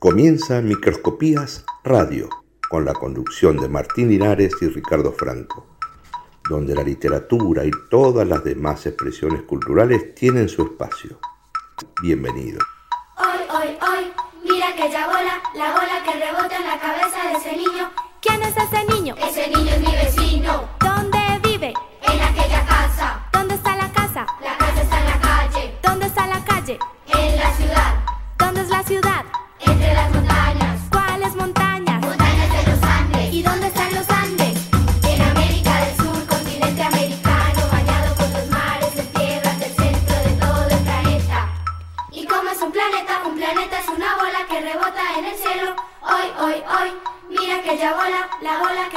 Comienza Microscopías Radio, con la conducción de Martín Linares y Ricardo Franco, donde la literatura y todas las demás expresiones culturales tienen su espacio. Bienvenido. Hoy, hoy, hoy, mira aquella bola, la bola que rebota en la cabeza de ese niño. ¿Quién es ese niño? Ese niño es mi vecino. ¿Dónde vive? En aquella casa. ¿Dónde está la casa? La casa está en la calle. ¿Dónde está la calle? En la ciudad. ¿Dónde es la ciudad?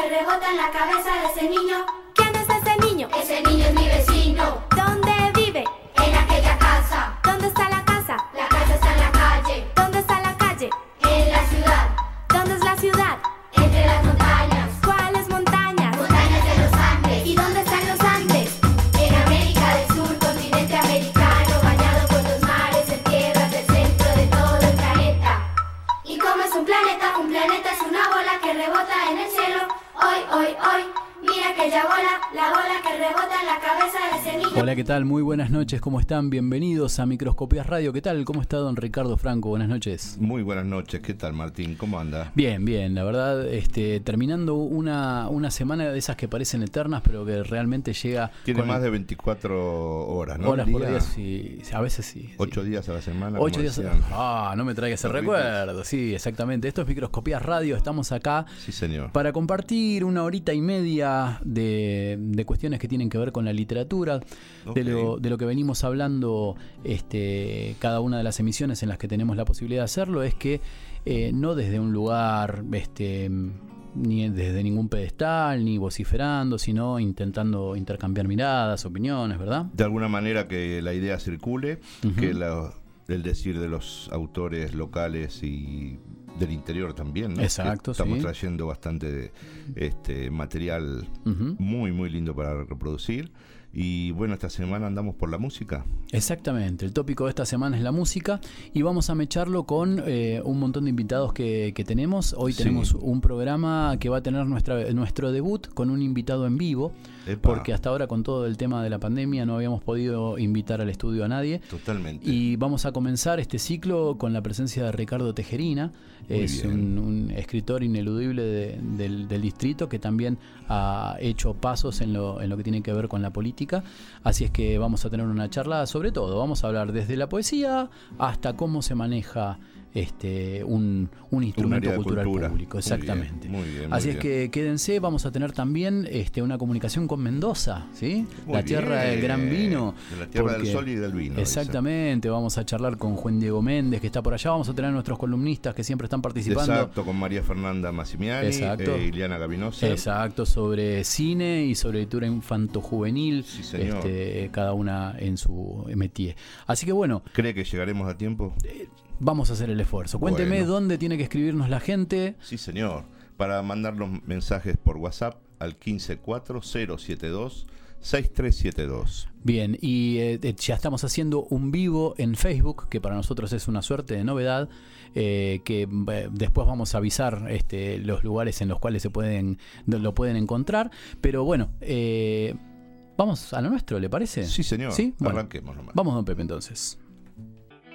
Rebota en la cabeza de ese niño. ¿Quién es ese niño? Ese niño es mi vecino. ¿Qué tal? Muy buenas noches, ¿cómo están? Bienvenidos a Microscopías Radio. ¿Qué tal? ¿Cómo está don Ricardo Franco? Buenas noches. Muy buenas noches, ¿qué tal Martín? ¿Cómo anda? Bien, bien, la verdad, este, terminando una, una semana de esas que parecen eternas, pero que realmente llega... Tiene con más de 24 horas, ¿no? horas por día. día, sí, a veces sí. sí. Ocho días a la semana. Ocho días. decían. Ah, no me traigas ese Los recuerdo. Sí, exactamente. Esto es Microscopías Radio. Estamos acá Sí, señor. para compartir una horita y media de, de cuestiones que tienen que ver con la literatura, de, lo, de lo que venimos hablando este, cada una de las emisiones en las que tenemos la posibilidad de hacerlo, es que eh, no desde un lugar, este, ni desde ningún pedestal, ni vociferando, sino intentando intercambiar miradas, opiniones, ¿verdad? De alguna manera que la idea circule, que la- el decir de los autores locales y del interior también, ¿no? Exacto, Estamos sí. trayendo bastante este, material muy, muy lindo para reproducir. Y bueno, esta semana andamos por la música. Exactamente, el tópico de esta semana es la música y vamos a mecharlo con eh, un montón de invitados que, que tenemos. Hoy Sí. tenemos un programa que va a tener nuestra, nuestro debut con un invitado en vivo, Epa, porque hasta ahora con todo el tema de la pandemia no habíamos podido invitar al estudio a nadie. Totalmente. Y vamos a comenzar este ciclo con la presencia de Ricardo Tejerina, Muy es un, un escritor ineludible de- del, del distrito que también ha hecho pasos en lo, en lo que tiene que ver con la política. Así es que vamos a tener una charla sobre todo. Vamos a hablar desde la poesía hasta cómo se maneja este un, un instrumento cultural cultura. público. Muy bien, Exactamente. muy bien, muy Así es bien. que quédense, vamos a tener también este, una comunicación con Mendoza, ¿sí? La tierra del gran vino. De la tierra del sol y del vino. dice. Exactamente, vamos a charlar con Juan Diego Méndez, que está por allá. Vamos a tener a nuestros columnistas que siempre están participando. Exacto, con María Fernanda Massimiani, Exacto. e Ileana Gavinosa. Exacto, sobre cine y sobre lectura infanto-juvenil, Sí, señor. este, cada una en su métier. Así que bueno, ¿Cree que llegaremos a tiempo? Vamos a hacer el esfuerzo. Cuénteme Bueno. dónde tiene que escribirnos la gente. Sí, señor. Para mandarnos mensajes por WhatsApp al 154-072-6372. Bien, y eh, eh, ya estamos haciendo un vivo en Facebook, que para nosotros es una suerte de novedad, eh, que eh, después vamos a avisar este, los lugares en los cuales se pueden, lo pueden encontrar. Pero bueno, eh, vamos a lo nuestro, ¿le parece? Sí, señor. ¿Sí? Bueno, Arranquemos nomás. Vamos, don Pepe, entonces.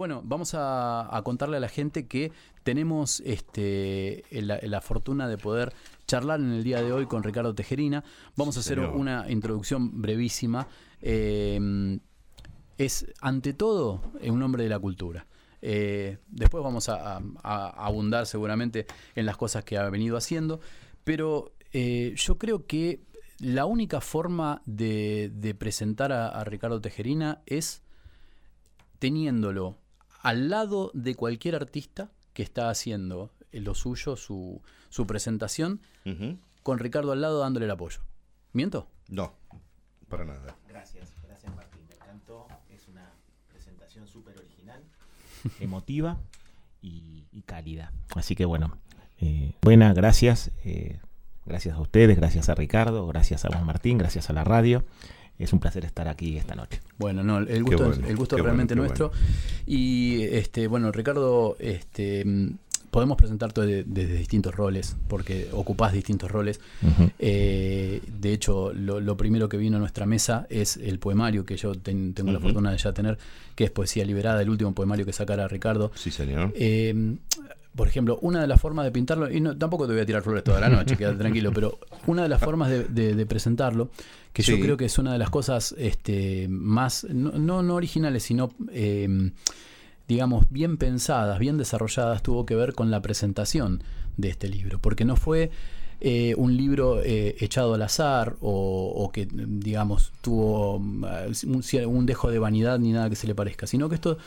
Bueno, vamos a, a contarle a la gente que tenemos este, la, la fortuna de poder charlar en el día de hoy con Ricardo Tejerina. Vamos a hacer señor. una introducción brevísima. Eh, es, ante todo, eh, un hombre de la cultura. Eh, después vamos a, a- a abundar seguramente en las cosas que ha venido haciendo, pero eh, yo creo que la única forma de, de presentar a, a Ricardo Tejerina es teniéndolo al lado de cualquier artista que está haciendo eh, lo suyo, su, su presentación, con Ricardo al lado dándole el apoyo. ¿Miento? No, para nada. Gracias, gracias Martín. Me encantó. Es una presentación súper original, emotiva y, y cálida. Así que bueno, eh, buena, gracias. eh, gracias a ustedes, gracias a Ricardo, gracias a Juan Martín, gracias a la radio. Es un placer estar aquí esta noche. Bueno, no, el gusto, bueno, el gusto realmente bueno, nuestro. Y este, bueno, Ricardo, este, podemos presentarte de- desde distintos roles, porque ocupás distintos roles. Eh, de hecho, lo, lo primero que vino a nuestra mesa es el poemario que yo ten- tengo la fortuna de ya tener, que es Poesía Liberada, el último poemario que sacara Ricardo. Sí, señor. Eh, por ejemplo, una de las formas de pintarlo, y no, tampoco te voy a tirar flores toda la noche, quédate tranquilo, pero una de las formas de, de- de presentarlo, que yo creo que es una de las cosas este, más, no, no, no originales, sino, eh, digamos, bien pensadas, bien desarrolladas, tuvo que ver con la presentación de este libro, porque no fue eh, un libro eh, echado al azar o, o que, digamos, tuvo mm, un, un dejo de vanidad ni nada que se le parezca, sino que esto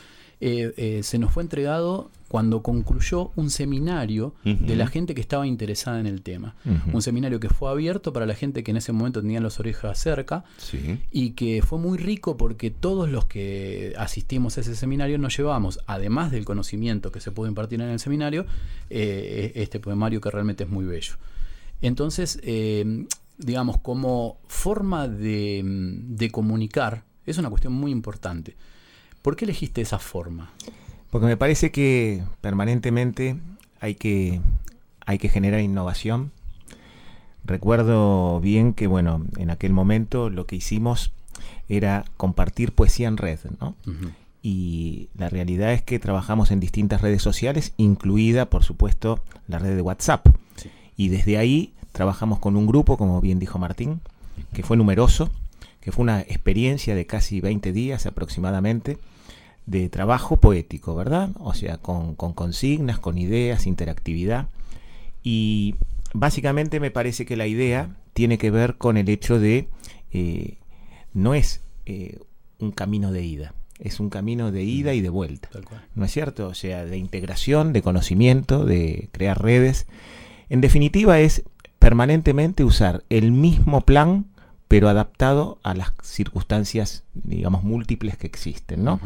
eh, eh, se nos fue entregado cuando concluyó un seminario de la gente que estaba interesada en el tema. Un seminario que fue abierto para la gente que en ese momento tenían las orejas cerca Sí. y que fue muy rico porque todos los que asistimos a ese seminario nos llevamos, además del conocimiento que se pudo impartir en el seminario, eh, este poemario que realmente es muy bello. Entonces, eh, digamos, como forma de, de comunicar, es una cuestión muy importante. ¿Por qué elegiste esa forma? Porque me parece que permanentemente hay que, hay que generar innovación. Recuerdo bien que, bueno, en aquel momento lo que hicimos era compartir poesía en red, ¿no? Y la realidad es que trabajamos en distintas redes sociales, incluida, por supuesto, la red de WhatsApp. Y desde ahí trabajamos con un grupo, como bien dijo Martín, que fue numeroso, que fue una experiencia de casi 20 días aproximadamente de trabajo poético, ¿verdad? O sea, con, con consignas, con ideas, interactividad. Y básicamente me parece que la idea tiene que ver con el hecho de, eh, no es eh, un camino de ida, es un camino de ida y de vuelta. ¿no es cierto? O sea, de integración, de conocimiento, de crear redes. En definitiva es permanentemente usar el mismo plan, pero adaptado a las circunstancias, digamos, múltiples que existen, ¿no?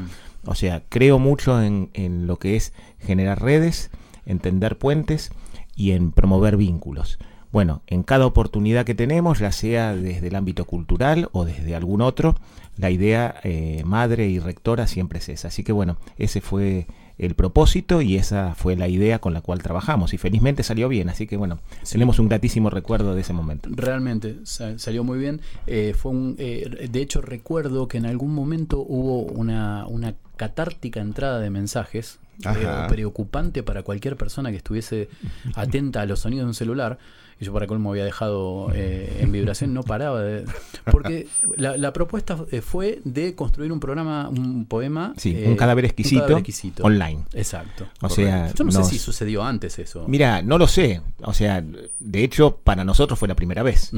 O sea, creo mucho en, en lo que es generar redes, entender puentes y en promover vínculos. Bueno, en cada oportunidad que tenemos, ya sea desde el ámbito cultural o desde algún otro, la idea eh, madre y rectora siempre es esa. Así que bueno, ese fue el propósito y esa fue la idea con la cual trabajamos y felizmente salió bien. Así que bueno, tenemos un gratísimo recuerdo de ese momento. Realmente sa- salió muy bien. Eh, fue un, eh, de hecho, recuerdo que en algún momento hubo una, una catártica entrada de mensajes eh, preocupante para cualquier persona que estuviese atenta a los sonidos de un celular. Y yo para colmo había dejado eh, en vibración, no paraba de... Porque la, la propuesta eh, fue de construir un programa, un poema... Sí, eh, un cadáver exquisito, cadáver exquisito. online. Exacto. O sea, yo no sé si sucedió antes eso. Mira, no lo sé. O sea, de hecho, para nosotros fue la primera vez.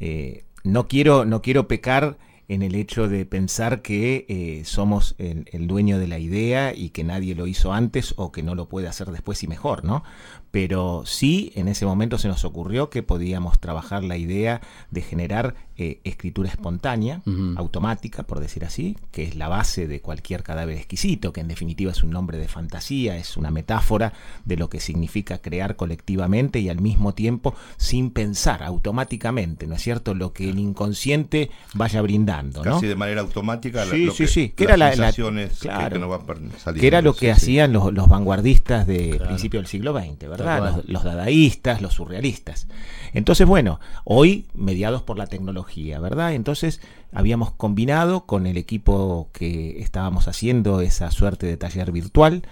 Eh, no quiero, no quiero pecar en el hecho de pensar que eh, somos el, el dueño de la idea y que nadie lo hizo antes o que no lo puede hacer después y mejor, ¿no? Pero sí, en ese momento se nos ocurrió que podíamos trabajar la idea de generar eh, escritura espontánea, automática, por decir así, que es la base de cualquier cadáver exquisito, que en definitiva es un nombre de fantasía, es una metáfora de lo que significa crear colectivamente y al mismo tiempo sin pensar, automáticamente, ¿no es cierto? Lo que el inconsciente vaya brindando, ¿no? Casi de manera automática. la- Sí, lo sí, que- sí, que las era la- la- sensaciones que- claro. que, nos van per- saliendo. que era lo que hacían los, los vanguardistas de Claro. principio del siglo XX, ¿verdad? Los, los dadaístas, los surrealistas. Entonces, bueno, hoy mediados por la tecnología, ¿verdad? Entonces habíamos combinado con el equipo que estábamos haciendo esa suerte de taller virtual,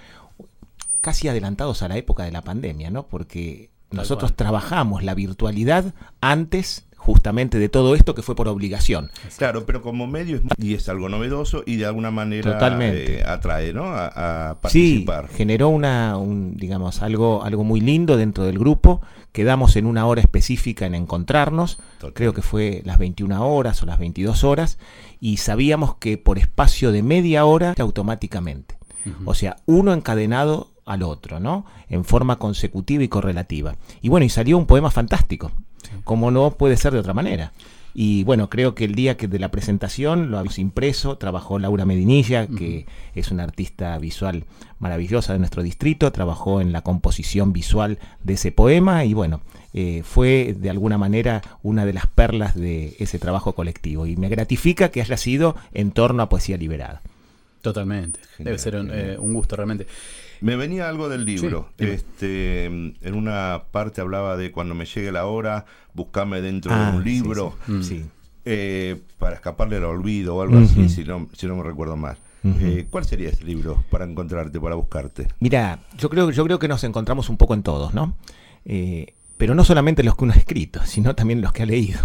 casi adelantados a la época de la pandemia, ¿no? Porque nosotros trabajamos la virtualidad antes justamente de todo esto que fue por obligación. Claro, pero como medio es, y es algo novedoso y de alguna manera eh, atrae, ¿no? A, a Sí, participar. generó una, un, digamos, algo, algo muy lindo dentro del grupo. Quedamos en una hora específica en encontrarnos. Creo que fue las 21 horas o las 22 horas. Y sabíamos que por espacio de media hora, automáticamente. O sea, uno encadenado al otro, ¿no? En forma consecutiva y correlativa. Y bueno, y salió un poema fantástico, como no puede ser de otra manera. Y bueno, creo que el día que de la presentación lo habéis impreso, trabajó Laura Medinilla, que es una artista visual maravillosa de nuestro distrito, trabajó en la composición visual de ese poema y bueno, eh, fue de alguna manera una de las perlas de ese trabajo colectivo. Y me gratifica que haya sido en torno a poesía liberada. Totalmente. Debe ser un, eh, un gusto realmente. Me venía algo del libro. Sí, este, en una parte hablaba de cuando me llegue la hora, buscarme dentro Ah, de un sí, libro sí, Mm. eh, para escaparle al olvido o algo así, si no, si no me recuerdo mal. Eh, ¿Cuál sería ese libro para encontrarte, para buscarte? Mira, yo creo, yo creo que nos encontramos un poco en todos, ¿no? Eh, pero no solamente los que uno ha escrito, sino también los que ha leído,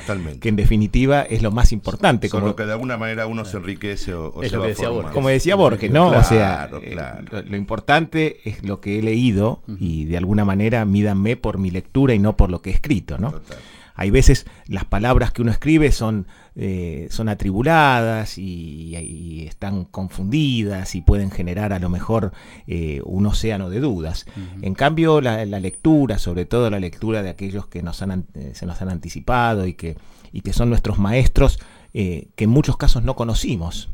Totalmente. que en definitiva es lo más importante. Con Como, lo que de alguna manera uno se enriquece o, o Es se lo va que decía. Borges. como decía Borges, ¿no? Claro, o sea, eh, claro. lo, lo importante es lo que he leído y de alguna manera mídanme por mi lectura y no por lo que he escrito, ¿no? Total. Hay veces las palabras que uno escribe son, eh, son atribuladas y, y están confundidas y pueden generar a lo mejor eh, un océano de dudas. En cambio, la, la lectura, sobre todo la lectura de aquellos que nos han, eh, se nos han anticipado y que, y que son nuestros maestros, eh, que en muchos casos no conocimos,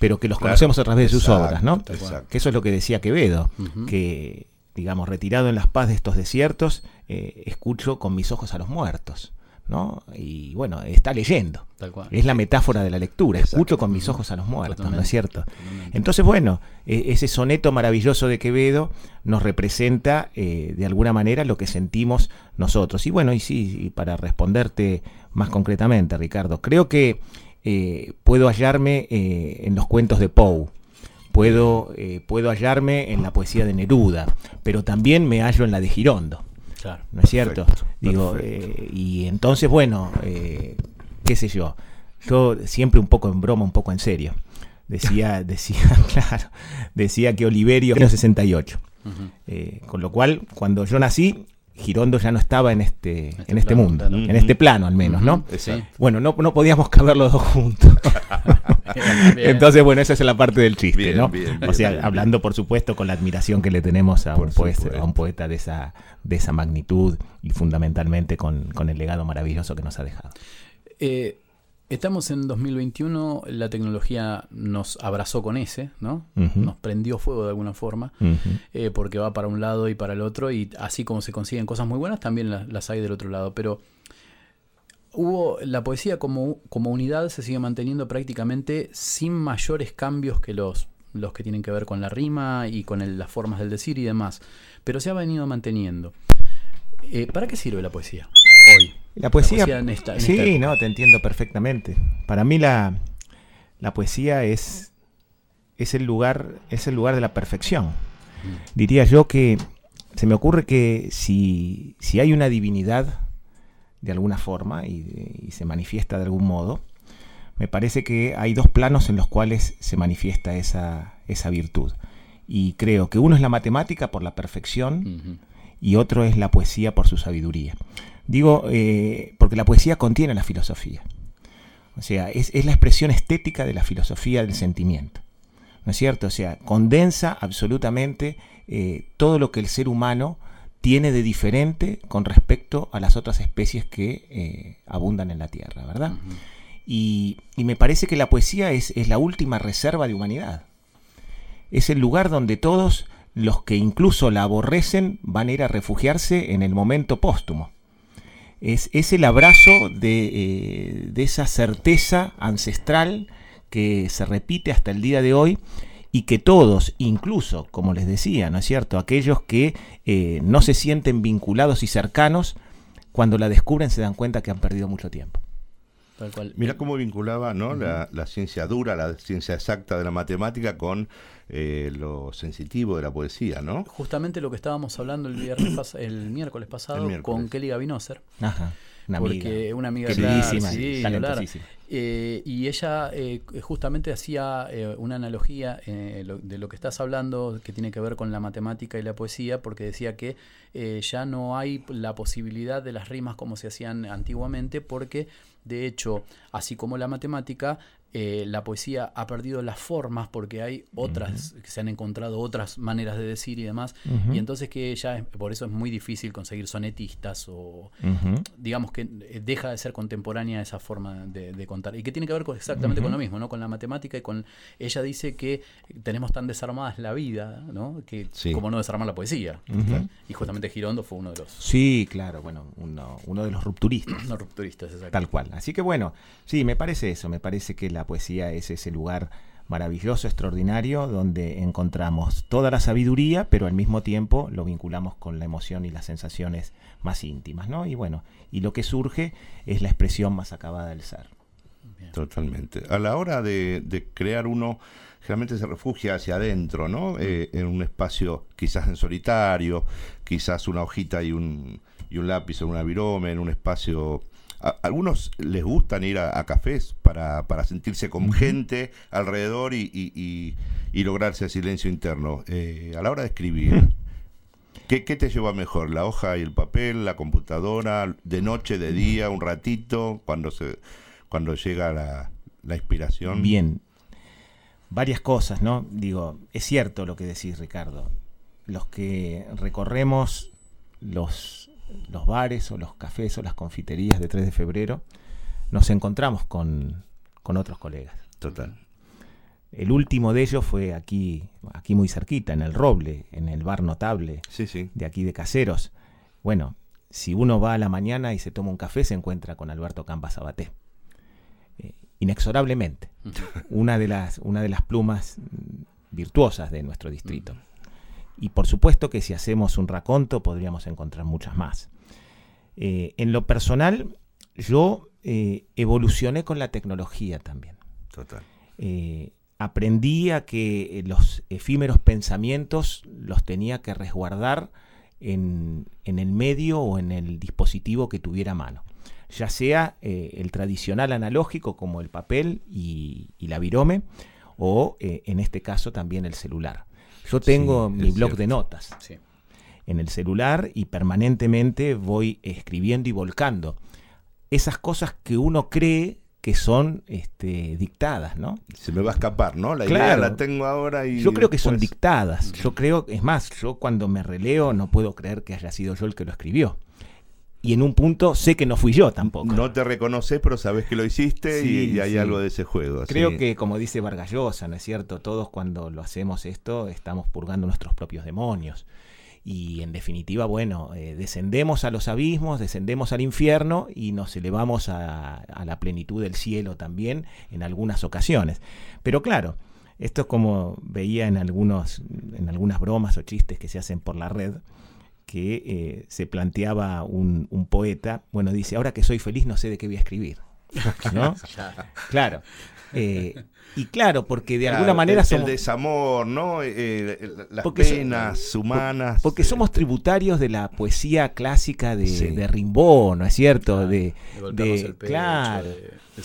pero que los Claro. conocemos a través de sus Exacto, obras, ¿no? exacto. Que eso es lo que decía Quevedo, que, digamos, retirado en las paz de estos desiertos, eh, escucho con mis ojos a los muertos, ¿no? Y bueno, está leyendo. Tal cual. Es la metáfora de la lectura, Exacto. escucho con mis ojos a los muertos, ¿no es cierto? totalmente. Entonces, bueno, e- ese soneto maravilloso de Quevedo nos representa eh, de alguna manera lo que sentimos nosotros. Y bueno, y sí, y para responderte más concretamente, Ricardo, creo que eh, puedo hallarme eh, en los cuentos de Poe. Puedo, puedo hallarme en la poesía de Neruda, pero también me hallo en la de Girondo. Claro. ¿no es cierto? Perfecto, Digo, perfecto. eh, y entonces, bueno, eh, qué sé yo, yo siempre un poco en broma, un poco en serio. Decía, decía, claro, decía que Oliverio era 68. Ujú. Eh, con lo cual, cuando yo nací, Girondo ya no estaba en este, Este en este plano, mundo, en este plano al menos, ¿no? Sí. Bueno, no, no podíamos caber los dos juntos. Entonces, bueno, esa es la parte del chiste, Bien, ¿no? bien, o sea, bien, hablando, por supuesto, con la admiración que le tenemos a, Por un poeta, supuesto. a un poeta de esa, de esa magnitud y fundamentalmente con, con el legado maravilloso que nos ha dejado. Eh, estamos en 2021, la tecnología nos abrazó con ese, ¿no? Nos prendió fuego de alguna forma, eh, porque va para un lado y para el otro, y así como se consiguen cosas muy buenas, también las, las hay del otro lado. Pero hubo la poesía como, como unidad se sigue manteniendo prácticamente sin mayores cambios que los, los que tienen que ver con la rima y con el- las formas del decir y demás. Pero se ha venido manteniendo. Eh, ¿Para qué sirve la poesía hoy? La poesía, en esta- en sí, esta no, te entiendo perfectamente. Para mí la, la poesía es, es, el lugar, es el lugar de la perfección. Diría yo que se me ocurre que si, si hay una divinidad de alguna forma y, y se manifiesta de algún modo, me parece que hay dos planos en los cuales se manifiesta esa, esa virtud. Y creo que uno es la matemática por la perfección y otro es la poesía por su sabiduría. Digo, eh, porque la poesía contiene la filosofía. O sea, es, es la expresión estética de la filosofía del sentimiento. ¿No es cierto? O sea, condensa absolutamente eh, todo lo que el ser humano tiene de diferente con respecto a las otras especies que eh, abundan en la Tierra, ¿verdad? y, y me parece que la poesía es, es la última reserva de humanidad. Es el lugar donde todos los que incluso la aborrecen van a ir a refugiarse en el momento póstumo. Es, es el abrazo de, eh, de esa certeza ancestral que se repite hasta el día de hoy y que todos, incluso, como les decía, ¿no es cierto?, aquellos que eh, no se sienten vinculados y cercanos, cuando la descubren se dan cuenta que han perdido mucho tiempo. Tal cual. Mira cómo vinculaba ¿no? la, la ciencia dura, la ciencia exacta de la matemática con eh, lo sensitivo de la poesía, ¿no? Justamente lo que estábamos hablando el viernes pas- el miércoles pasado El miércoles. con Kelly Gavinoser. Ajá, una porque amiga. una amiga Queridísima, claro, sí, talentosísima. Eh, y ella eh, justamente hacía eh, una analogía lo- de lo que estás hablando que tiene que ver con la matemática y la poesía porque decía que ya no hay la posibilidad de las rimas como se hacían antiguamente porque de hecho así como la matemática eh, la poesía ha perdido las formas porque hay otras, que se han encontrado otras maneras de decir y demás, y entonces que ya es- por eso es muy difícil conseguir sonetistas o digamos que eh, deja de ser contemporánea esa forma de, de contar y que tiene que ver con, exactamente con lo mismo, ¿no? Con la matemática y con ella dice que tenemos tan desarmadas la vida, ¿no? Que Sí. como no desarmar la poesía. Y justamente Girondo fue uno de los Sí, claro, bueno, uno, uno de los rupturistas. no rupturistas, exacto. Tal cual. Así que bueno, sí, me parece eso, me parece que la poesía es ese lugar maravilloso, extraordinario, donde encontramos toda la sabiduría, pero al mismo tiempo lo vinculamos con la emoción y las sensaciones más íntimas, ¿no? Y bueno, y lo que surge es la expresión más acabada del ser. Totalmente. A la hora de, de crear uno, generalmente se refugia hacia adentro, ¿no? Eh, en un espacio quizás en solitario, quizás una hojita y un, y un lápiz en una virome, en un espacio... A, algunos les gustan ir a, a cafés para, para sentirse con gente alrededor y, y- y- y lograr ese silencio interno. Eh, a la hora de escribir, ¿qué, qué te lleva mejor? ¿La hoja y el papel, la computadora, de noche, de día, un ratito, cuando se cuando llega la, la inspiración? Bien, varias cosas, ¿no? Digo, es cierto lo que decís, Ricardo. Los que recorremos los, los bares o los cafés o las confiterías de 3 de febrero, nos encontramos con, con otros colegas. Total. El último de ellos fue aquí, aquí muy cerquita, en el Roble, en el bar notable Sí, sí. de aquí de Caseros. Bueno, si uno va a la mañana y se toma un café, se encuentra con Alberto Campa Sabaté. Eh, inexorablemente. Una de las, una de las plumas virtuosas de nuestro distrito. Y por supuesto que si hacemos un raconto podríamos encontrar muchas más. Eh, en lo personal, yo eh, evolucioné con la tecnología también. Total. Eh, aprendí a que los efímeros pensamientos los tenía que resguardar en, en el medio o en el dispositivo que tuviera a mano. Ya sea el tradicional analógico como el papel y, y la virome, o en este caso también el celular. Yo tengo Sí, mi blog de notas Sí. en el celular y permanentemente voy escribiendo y volcando esas cosas que uno cree que son este, dictadas, ¿no? Se me va a escapar, ¿no? La idea Claro. la tengo ahora y. Yo creo que son dictadas. Yo creo, es más, yo cuando me releo no puedo creer que haya sido yo el que lo escribió. Y en un punto sé que no fui yo tampoco. No te reconoces, pero sabes que lo hiciste y- hay sí. algo de ese juego. Creo sí. que, como dice Vargas Llosa, ¿no es cierto? Todos cuando lo hacemos esto estamos purgando nuestros propios demonios. Y en definitiva, bueno, eh, descendemos a los abismos, descendemos al infierno y nos elevamos a, a la plenitud del cielo también en algunas ocasiones. Pero claro, esto es como veía en, algunos, en algunas bromas o chistes que se hacen por la red, que eh, se planteaba un, un poeta, bueno, dice, ahora que soy feliz no sé de qué voy a escribir. ¿No? Claro. Eh, y claro, porque de Claro, alguna manera el, somos, el desamor, ¿no? Eh, eh, las Porque so- penas humanas. porque somos tributarios de la poesía clásica de, Sí. de Rimbaud, ¿no es cierto? Claro, de, de golpearnos de- el pecho, claro,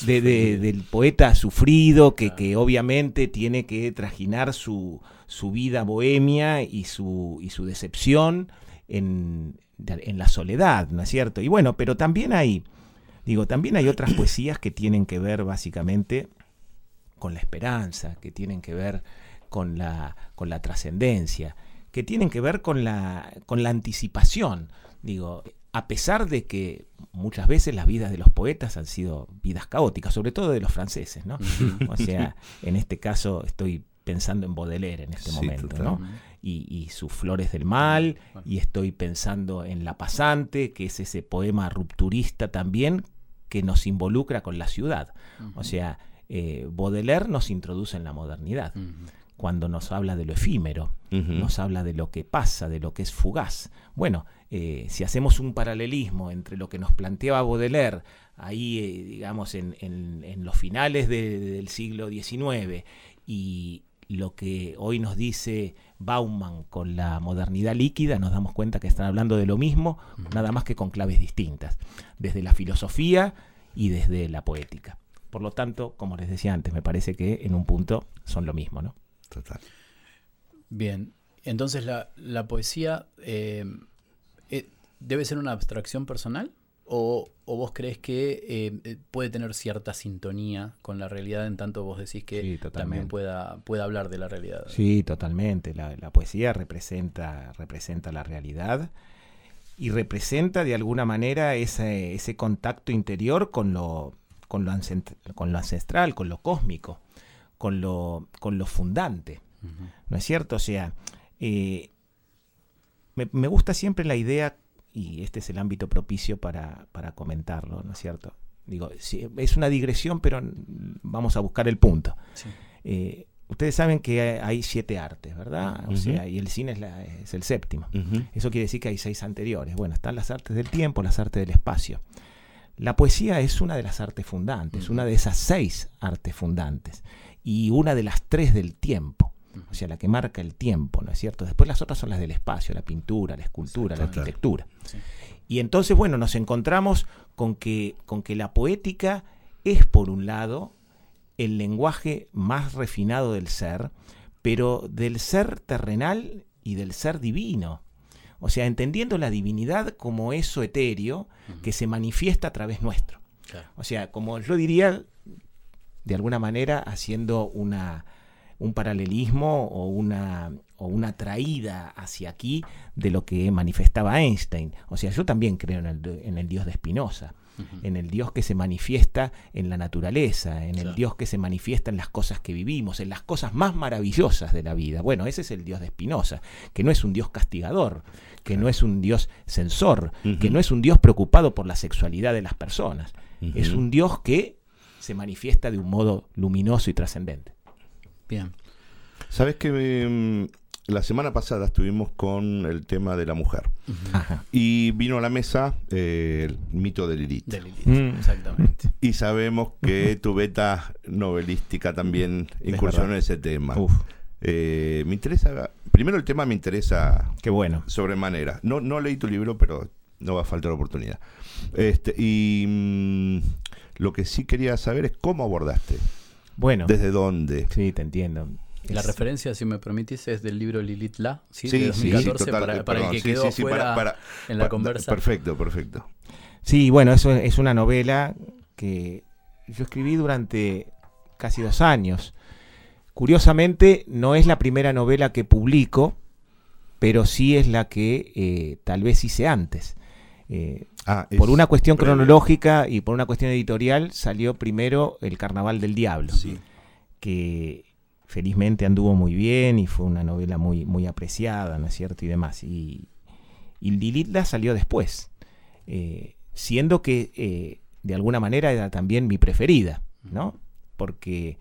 de- del poeta sufrido que, que obviamente tiene que trajinar su, su vida bohemia y su, y su decepción en, en la soledad, ¿no es cierto? Y bueno, pero también hay, digo, también hay otras poesías que tienen que ver básicamente con la esperanza, que tienen que ver con la, con la trascendencia, que tienen que ver con la, con la anticipación. Digo, a pesar de que muchas veces las vidas de los poetas han sido vidas caóticas, sobre todo de los franceses, ¿no? O sea, en este caso estoy pensando en Baudelaire en este Sí, momento. ¿no? Y, y sus flores del mal, y estoy pensando en La Pasante, que es ese poema rupturista también que nos involucra con la ciudad. O sea, eh, Baudelaire nos introduce en la modernidad, cuando nos habla de lo efímero, nos habla de lo que pasa, de lo que es fugaz. Bueno, eh, si hacemos un paralelismo entre lo que nos planteaba Baudelaire ahí, eh, digamos, en, en- en los finales de- del siglo XIX y lo que hoy nos dice Bauman con la modernidad líquida, nos damos cuenta que están hablando de lo mismo, nada más que con claves distintas, desde la filosofía y desde la poética. Por lo tanto, como les decía antes, me parece que en un punto son lo mismo, ¿no? Total. Bien, entonces la, la poesía eh, eh, debe ser una abstracción personal. O, o vos crees que eh, puede tener cierta sintonía con la realidad en tanto vos decís que Sí, también pueda, pueda hablar de la realidad? Sí, totalmente. La, la poesía representa, representa la realidad y representa de alguna manera ese, ese contacto interior con lo, con, lo con lo ancestral, con lo cósmico, con lo, con lo fundante. ¿No es cierto? O sea, eh, me, me gusta siempre la idea, y este es el ámbito propicio para, para comentarlo, ¿no es cierto? Digo, sí, es una digresión, pero vamos a buscar el punto. Sí. Eh, ustedes saben que hay siete artes, ¿verdad? O sea, y el cine es, la- es el séptimo. Eso quiere decir que hay seis anteriores. Bueno, están las artes del tiempo, las artes del espacio. La poesía es una de las artes fundantes, una de esas seis artes fundantes, y una de las tres del tiempo, o sea, la que marca el tiempo, ¿no es cierto? Después las otras son las del espacio, la pintura, la escultura, la arquitectura. Sí. Y entonces, bueno, nos encontramos con que, con que la poética es, por un lado, el lenguaje más refinado del ser, pero del ser terrenal y del ser divino. O sea, entendiendo la divinidad como eso etéreo que se manifiesta a través nuestro. Claro. O sea, como yo diría, de alguna manera, haciendo una, un paralelismo o una, o una traída hacia aquí de lo que manifestaba Einstein. O sea, yo también creo en el, en el Dios de Spinoza, en el Dios que se manifiesta en la naturaleza, en el. Dios que se manifiesta en las cosas que vivimos, en las cosas más maravillosas de la vida. Bueno, ese es el Dios de Spinoza, que no es un Dios castigador, que no es un Dios censor, que no es un Dios preocupado por la sexualidad de las personas. Es un Dios que se manifiesta de un modo luminoso y trascendente. Bien. Sabes que mm, la semana pasada estuvimos con el tema de la mujer Ajá. y vino a la mesa eh, el mito de Lilith. De Lilith, Mm. exactamente. Y sabemos que tu beta novelística también incursionó en ese tema. Uf, Eh, me interesa, primero el tema me interesa qué bueno. sobremanera. No, no leí tu libro, pero no va a faltar oportunidad. Este, y mm, lo que sí quería saber es cómo abordaste, Bueno, desde dónde. sí, te entiendo. La Es- referencia, si me permitís, es del libro Lilith La, ¿sí? Sí, de sí, 2014, sí, total, para, eh, para perdón, el que quedó sí, sí, para- fuera para- en la conversa. Perfecto, perfecto. Sí, bueno, eso es una novela que yo escribí durante casi dos años. Curiosamente, no es la primera novela que publico, pero sí es la que eh, tal vez hice antes. Eh, Ah, por una cuestión previo. cronológica y por una cuestión editorial salió primero El Carnaval del Diablo, Sí. que felizmente anduvo muy bien y fue una novela muy, muy apreciada, ¿no es cierto? Y demás. Y, y Lilithla salió después, eh, siendo que eh, de alguna manera era también mi preferida, ¿no? Porque,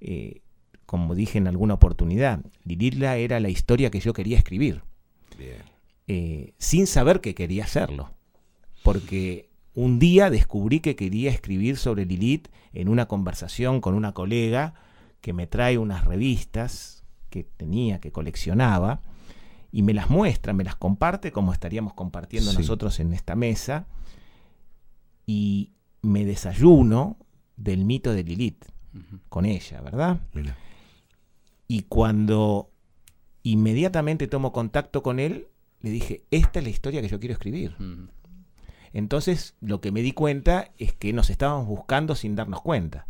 eh, como dije en alguna oportunidad, Lilithla era la historia que yo quería escribir Bien. sin saber que quería hacerlo. Porque un día descubrí que quería escribir sobre Lilith en una conversación con una colega que me trae unas revistas que tenía, que coleccionaba, y me las muestra, me las comparte como estaríamos compartiendo Sí. nosotros en esta mesa, y me desayuno del mito de Lilith con ella, ¿verdad? Mira. Y cuando inmediatamente tomo contacto con él, le dije, esta es la historia que yo quiero escribir. Entonces lo que me di cuenta es que nos estábamos buscando sin darnos cuenta.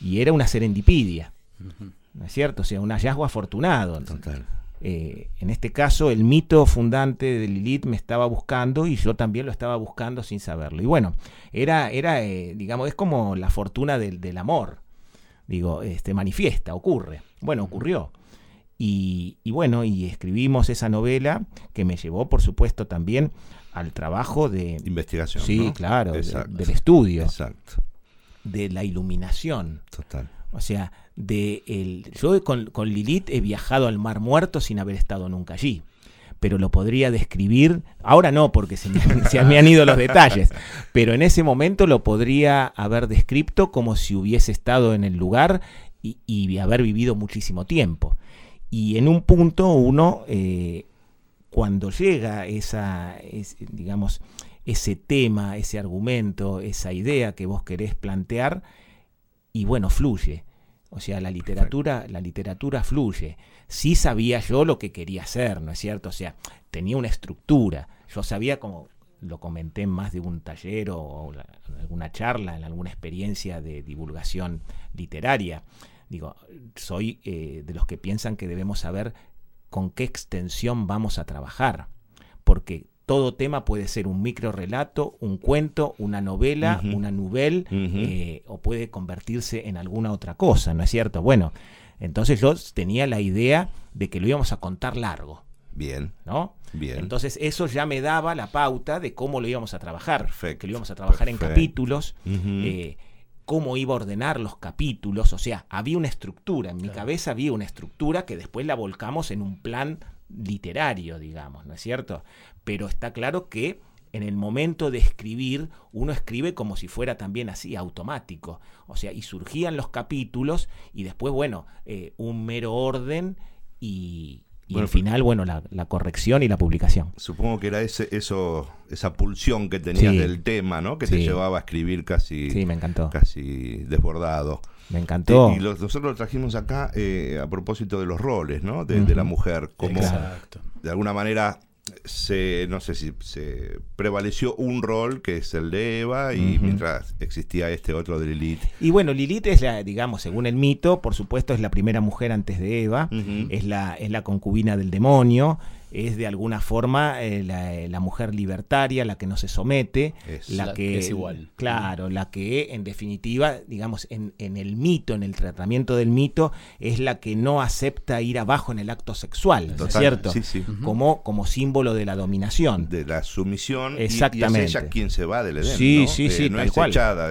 Y era una serendipidia. ¿no es cierto? O sea, un hallazgo afortunado. Total. Eh, en este caso, el mito fundante de Lilith me estaba buscando y yo también lo estaba buscando sin saberlo. Y bueno, era, era eh, digamos, es como la fortuna del, del amor. Digo, este, manifiesta, ocurre. Bueno, ocurrió. Y, y bueno, y escribimos esa novela que me llevó, por supuesto, también al trabajo de... Investigación. Sí, ¿no? claro, de- del estudio, Exacto. de la iluminación. Total. O sea, de el, yo con, con Lilith he viajado al Mar Muerto sin haber estado nunca allí. Pero lo podría describir, ahora no, porque se me, se me han ido los detalles, pero en ese momento lo podría haber descrito como si hubiese estado en el lugar y, y haber vivido muchísimo tiempo. Y en un punto uno, eh, cuando llega esa, es- digamos, ese tema, ese argumento, esa idea que vos querés plantear, y bueno, fluye. O sea, la literatura, la literatura fluye. Sí sabía yo lo que quería hacer, ¿no es cierto? O sea, tenía una estructura. Yo sabía cómo lo comenté en más de un taller o, en alguna charla, en alguna experiencia de divulgación literaria. Digo, soy eh, de los que piensan que debemos saber con qué extensión vamos a trabajar, porque todo tema puede ser un micro relato, un cuento, una novela, una novel, eh, o puede convertirse en alguna otra cosa, ¿no es cierto? Bueno, entonces yo tenía la idea de que lo íbamos a contar largo, Bien, ¿no? bien. Entonces eso ya me daba la pauta de cómo lo íbamos a trabajar, Perfecto, que lo íbamos a trabajar en capítulos, eh, cómo iba a ordenar los capítulos, o sea, había una estructura, en mi cabeza había una estructura que después la volcamos en un plan literario, digamos, ¿no es cierto? Pero está claro que en el momento de escribir, uno escribe como si fuera también así, automático. O sea, y surgían los capítulos y después, bueno, eh, un mero orden y, y Bueno, al final, bueno, la, la corrección y la publicación. Supongo que era ese, eso, esa pulsión que tenías Sí. del tema, ¿no? Que te llevaba a escribir casi, Sí, me encantó. casi desbordado. Me encantó. Y los- nosotros lo trajimos acá eh, a propósito de los roles, ¿no? De, de la mujer, como Exacto. de alguna manera se, no sé si se prevaleció un rol que es el de Eva y mientras existía este otro de Lilith. Y bueno, Lilith es la, digamos, según el mito, por supuesto, es la primera mujer antes de Eva, es, la, es la concubina del demonio, es de alguna forma eh, la, la mujer libertaria, la que no se somete, Es- la, La que, que es igual. Claro, la que en definitiva, digamos, en, en el mito, en el tratamiento del mito, es la que no acepta ir abajo en el acto sexual, ¿no es Total, cierto? sí, sí. Como, como símbolo de la dominación. De la sumisión y- y, Exactamente. es ella quien se va del Edén. Sí, ¿no? sí, Eh, sí, no tal es cual. echada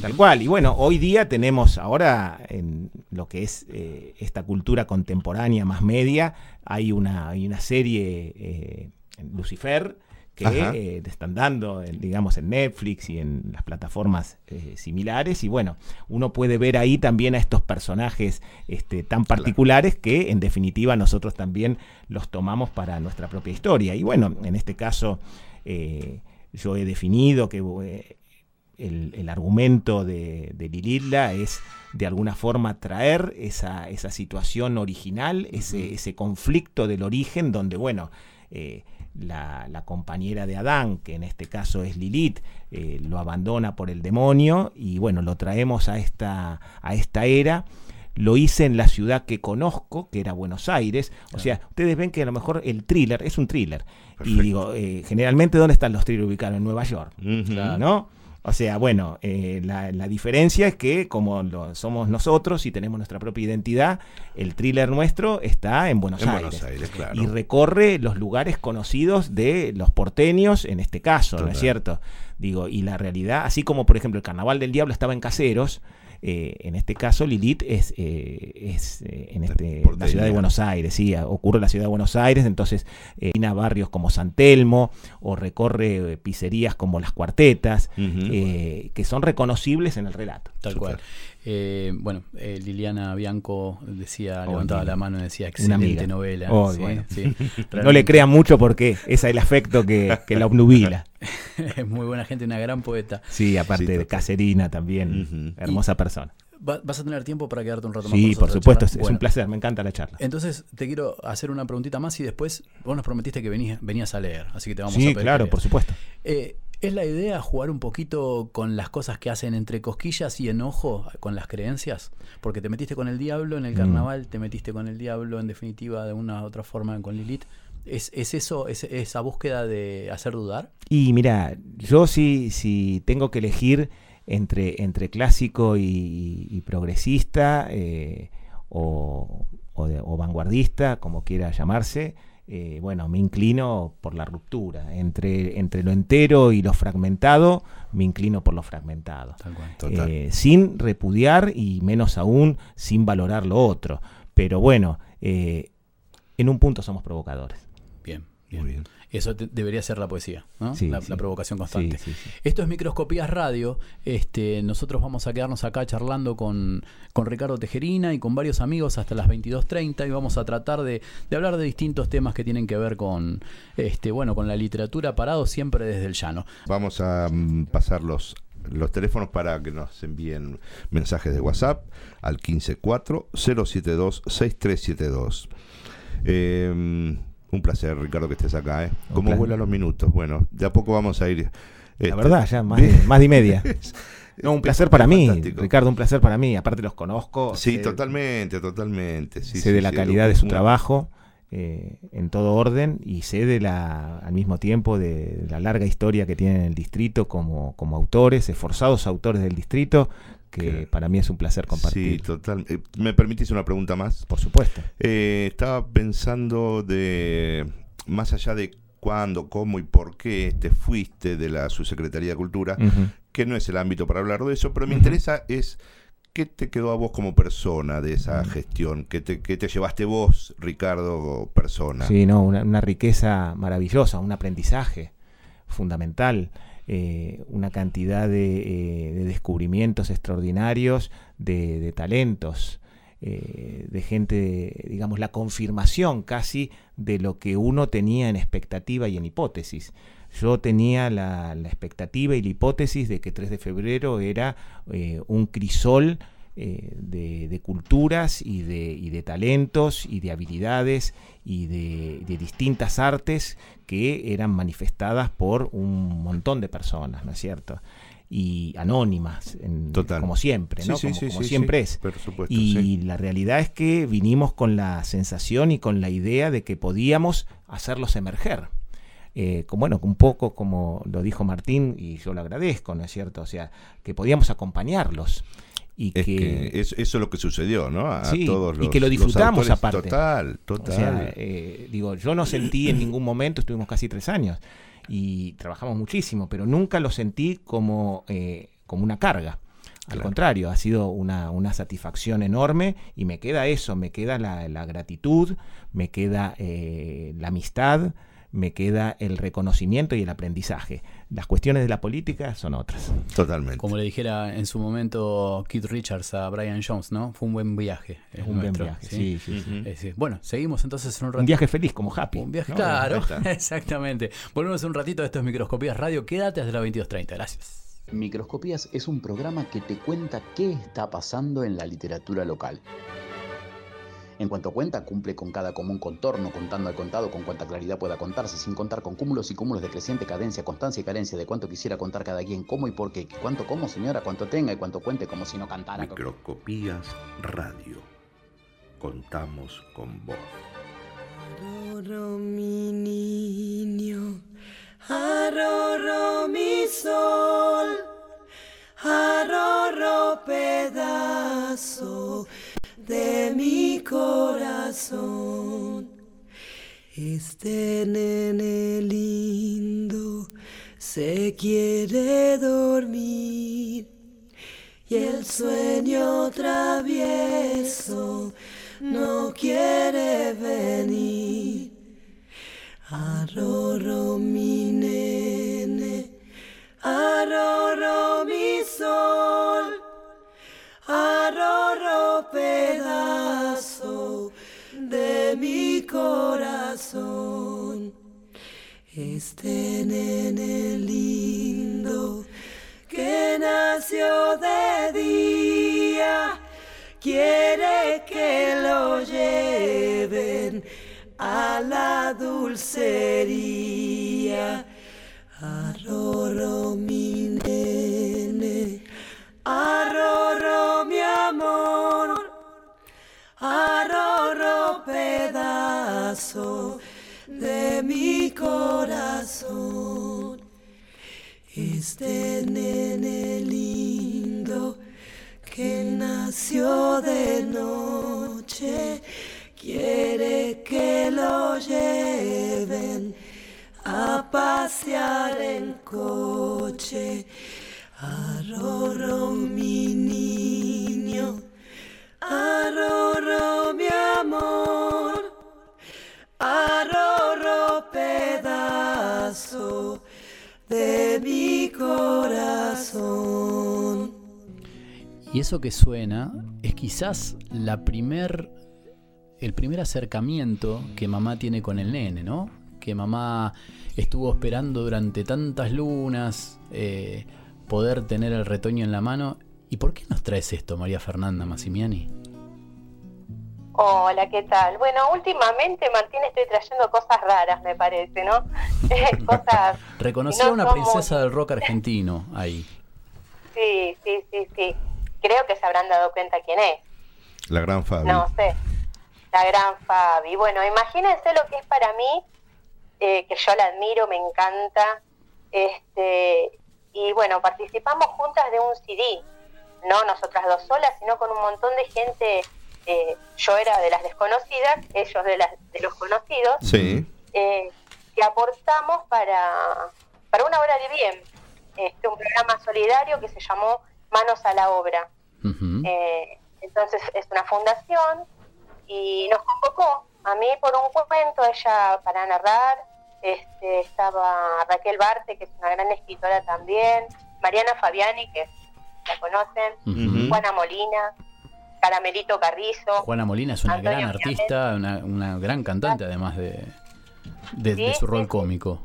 Tal cual. Y bueno, hoy día tenemos ahora en lo que es eh, esta cultura contemporánea más media, hay una, hay una serie, eh, Lucifer, que eh, están dando, digamos, en Netflix y en las plataformas eh, similares. Y bueno, uno puede ver ahí también a estos personajes este, tan particulares que en definitiva nosotros también los tomamos para nuestra propia historia. Y bueno, en este caso yo he definido que... el, el argumento de, de Lilitla es de alguna forma traer esa, esa situación original, ese, ese conflicto del origen donde, bueno, eh, la, la compañera de Adán, que en este caso es Lilith, eh, lo abandona por el demonio y bueno, lo traemos a esta, a esta era. Lo hice en la ciudad que conozco, que era Buenos Aires. O sea, ustedes ven que a lo mejor el thriller es un thriller. Perfecto. Y digo, eh, generalmente, ¿dónde están los thrillers ubicados? En Nueva York. ¿no? O sea, bueno, eh, la, la diferencia es que como lo somos nosotros y tenemos nuestra propia identidad, el thriller nuestro está en Buenos En Aires. Buenos Aires, claro. Y recorre los lugares conocidos de los porteños, en este caso, ¿no es cierto? Digo, y la realidad, así como por ejemplo el Carnaval del Diablo estaba en Caseros, eh, en este caso Lilith es, eh, es eh, en este, la ciudad de Buenos Aires, sí, ocurre en la ciudad de Buenos Aires, entonces eh, a barrios como San Telmo o recorre eh, pizzerías como Las Cuartetas, eh, que son reconocibles en el relato. Tal cual. Eh, bueno, eh, Liliana Bianco decía, Oh, levantaba la mano y decía, excelente amiga. novela. Oh, Sí, bueno. sí. No le crean mucho porque ese es el afecto que, que la obnubila. Es muy buena gente, una gran poeta. Sí, aparte Sí, de. Caserina también, hermosa persona. Va- ¿Vas a tener tiempo para quedarte un rato más? Sí, con por nosotros, supuesto, es, un placer, me encanta la charla. Entonces te quiero hacer una preguntita más y después vos nos prometiste que venías, venías a leer, así que te vamos a pedir claro, por supuesto. Eh, ¿Es la idea jugar un poquito con las cosas que hacen entre cosquillas y enojo con las creencias? Porque te metiste con el diablo en el Mm. carnaval, te metiste con el diablo en definitiva de una u otra forma con Lilith. ¿Es, es eso, es, esa búsqueda de hacer dudar? Y mira, yo sí, si tengo que elegir entre, entre clásico y, y progresista eh, o, o de- o vanguardista, como quiera llamarse, eh, bueno, me inclino por la ruptura. Entre, entre lo entero y lo fragmentado, me inclino por lo fragmentado. Tal cual. Total. Eh, sin repudiar y menos aún sin valorar lo otro. Pero bueno, eh, en un punto somos provocadores. Bien, bien. Muy bien. Eso te- debería ser la poesía, ¿no? Sí, la, sí. la provocación constante. Sí. Esto es Microscopías Radio. Este, nosotros vamos a quedarnos acá charlando con, con Ricardo Tejerina y con varios amigos hasta las 22.30 y vamos a tratar de, de hablar de distintos temas que tienen que ver con, este, bueno, con la literatura parado siempre desde el llano. Vamos a mm, pasar los, los teléfonos para que nos envíen mensajes de WhatsApp al 154-072-6372. Eh, Un placer, Ricardo, que estés acá. ¿eh? Un ¿Cómo vuelan los minutos? Bueno, de a poco vamos a ir. La este, verdad, ya más de, más de media. No, un placer para mí, fantástico. Ricardo, un placer para mí. Aparte los conozco. Sí, sé- totalmente, totalmente. Sí, sé sí, de la sí, calidad de su trabajo eh, en todo orden y sé de la, al mismo tiempo de la larga historia que tienen en el distrito como, como autores, esforzados autores del distrito, que para mí es un placer Sí, compartir. total. eh, ¿Me permitís una pregunta más? Por supuesto. Eh, estaba pensando de, más allá de cuándo, cómo y por qué te fuiste de la subsecretaría de Cultura, que no es el ámbito para hablar de eso, pero me interesa es qué te quedó a vos como persona de esa gestión, qué te, qué te llevaste vos, Ricardo, persona. Sí, no, una, una riqueza maravillosa, un aprendizaje fundamental, eh, una cantidad de, eh, de descubrimientos extraordinarios, de, talentos, eh, de gente, digamos, la confirmación casi de lo que uno tenía en expectativa y en hipótesis. Yo tenía la, expectativa y la hipótesis de que 3 de febrero era un crisol eh, de, de culturas y de, y de talentos y de habilidades y de, de distintas artes que eran manifestadas por un montón de personas, ¿no es cierto? Y anónimas, en- Total. como siempre, ¿no? Sí, como sí, como sí, siempre es. Por supuesto, Y la realidad es que vinimos con la sensación y con la idea de que podíamos hacerlos emerger. Eh, como, bueno, un poco como lo dijo Martín, y yo lo agradezco, ¿no es cierto? O sea, que podíamos acompañarlos. Y Es que, que es- eso es lo que sucedió, ¿no? A Sí, todos y que lo disfrutamos autores. aparte. Total, o total. sea, eh, digo, yo no sentí en ningún momento, estuvimos casi tres años y trabajamos muchísimo, pero nunca lo sentí como, eh, como una carga. Al Claro. contrario, ha sido una, una satisfacción enorme y me queda eso, me queda la, la gratitud, me queda eh, la amistad, me queda el reconocimiento y el aprendizaje. Las cuestiones de la política son otras. Totalmente. Como le dijera en su momento Keith Richards a Brian Jones, ¿no? Fue un buen viaje. el un buen viaje, sí, sí, sí. Bueno, seguimos entonces en un ratito. Un viaje feliz como Happy. Un viaje, ¿no? claro, exactamente. Volvemos un ratito de estos microscopías radio. Quédate hasta las 22.30. Gracias. Microscopías es un programa que te cuenta qué está pasando en la literatura local. En cuanto cuenta, cumple con cada común contorno, contando al contado con cuanta claridad pueda contarse, sin contar con cúmulos y cúmulos de creciente cadencia, constancia y carencia de cuánto quisiera contar cada quien, cómo y por qué, cuánto como señora, cuánto tenga y cuánto cuente como si no cantara. Microscopías Radio. Contamos con vos. Arroro mi niño, arroro mi sol, arroro pedazo de mi corazón. Este nene lindo se quiere dormir y el sueño travieso no quiere venir. Arroro mi nene, arroro mi sol, arroro pedazo de mi corazón. Este nene lindo que nació de día quiere que lo lleven a la dulcería. Mi arroro mi amor, arroro pedazo de mi corazón. Este nene lindo que nació de noche quiere que lo lleven a pasear en coche. Arroro mi niño, arroro mi amor, arroro pedazo de mi corazón. Y eso que suena es quizás la primer, el primer acercamiento que mamá tiene con el nene, ¿no? Que mamá estuvo esperando durante tantas lunas eh, poder tener el retoño en la mano. ¿Y por qué nos traes esto, María Fernanda Massimiani? Hola, ¿qué tal? Bueno, últimamente, Martín, estoy trayendo cosas raras, me parece, ¿no? cosas... Reconoció a una princesa del rock argentino ahí. Sí, sí, sí, sí. Creo que se habrán dado cuenta quién es. La gran Fabi. No sé. La gran Fabi. Bueno, imagínense lo que es para mí, eh, que yo la admiro, me encanta. Este, y bueno, participamos juntas de un CD. No nosotras dos solas, sino con un montón de gente. Eh, yo era de las desconocidas, ellos de, las, de los conocidos. Sí. eh, que aportamos para, para una obra de bien. Este, un programa solidario que se llamó Manos a la Obra. Eh, entonces es una fundación y nos convocó a mí por un cuento, ella para narrar, este, estaba Raquel Barte, que es una gran escritora también, Mariana Fabiani, que la conocen, Ujú. Juana Molina, Caramelito Carrizo. Juana Molina es una Antonio gran artista, una, una gran cantante además de, de, su rol sí, cómico.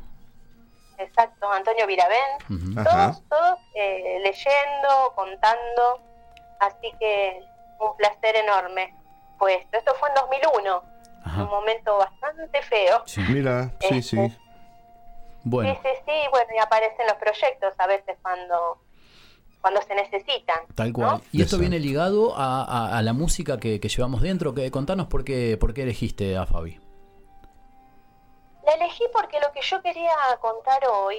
Exacto, Antonio Viravén. Ajá. todos, todos eh, leyendo, contando, así que un placer enorme. Pues esto fue en 2001, Ajá. un momento bastante feo. Sí. Mira, sí, sí. Este, Bueno, Sí, sí, sí, bueno, y aparecen los proyectos a veces cuando cuando se necesitan. tal cual. ¿no? Y esto Exacto. viene ligado a, a- a la música que, que llevamos dentro. Que, contanos por qué, por qué elegiste a Fabi. La elegí porque lo que yo quería contar hoy,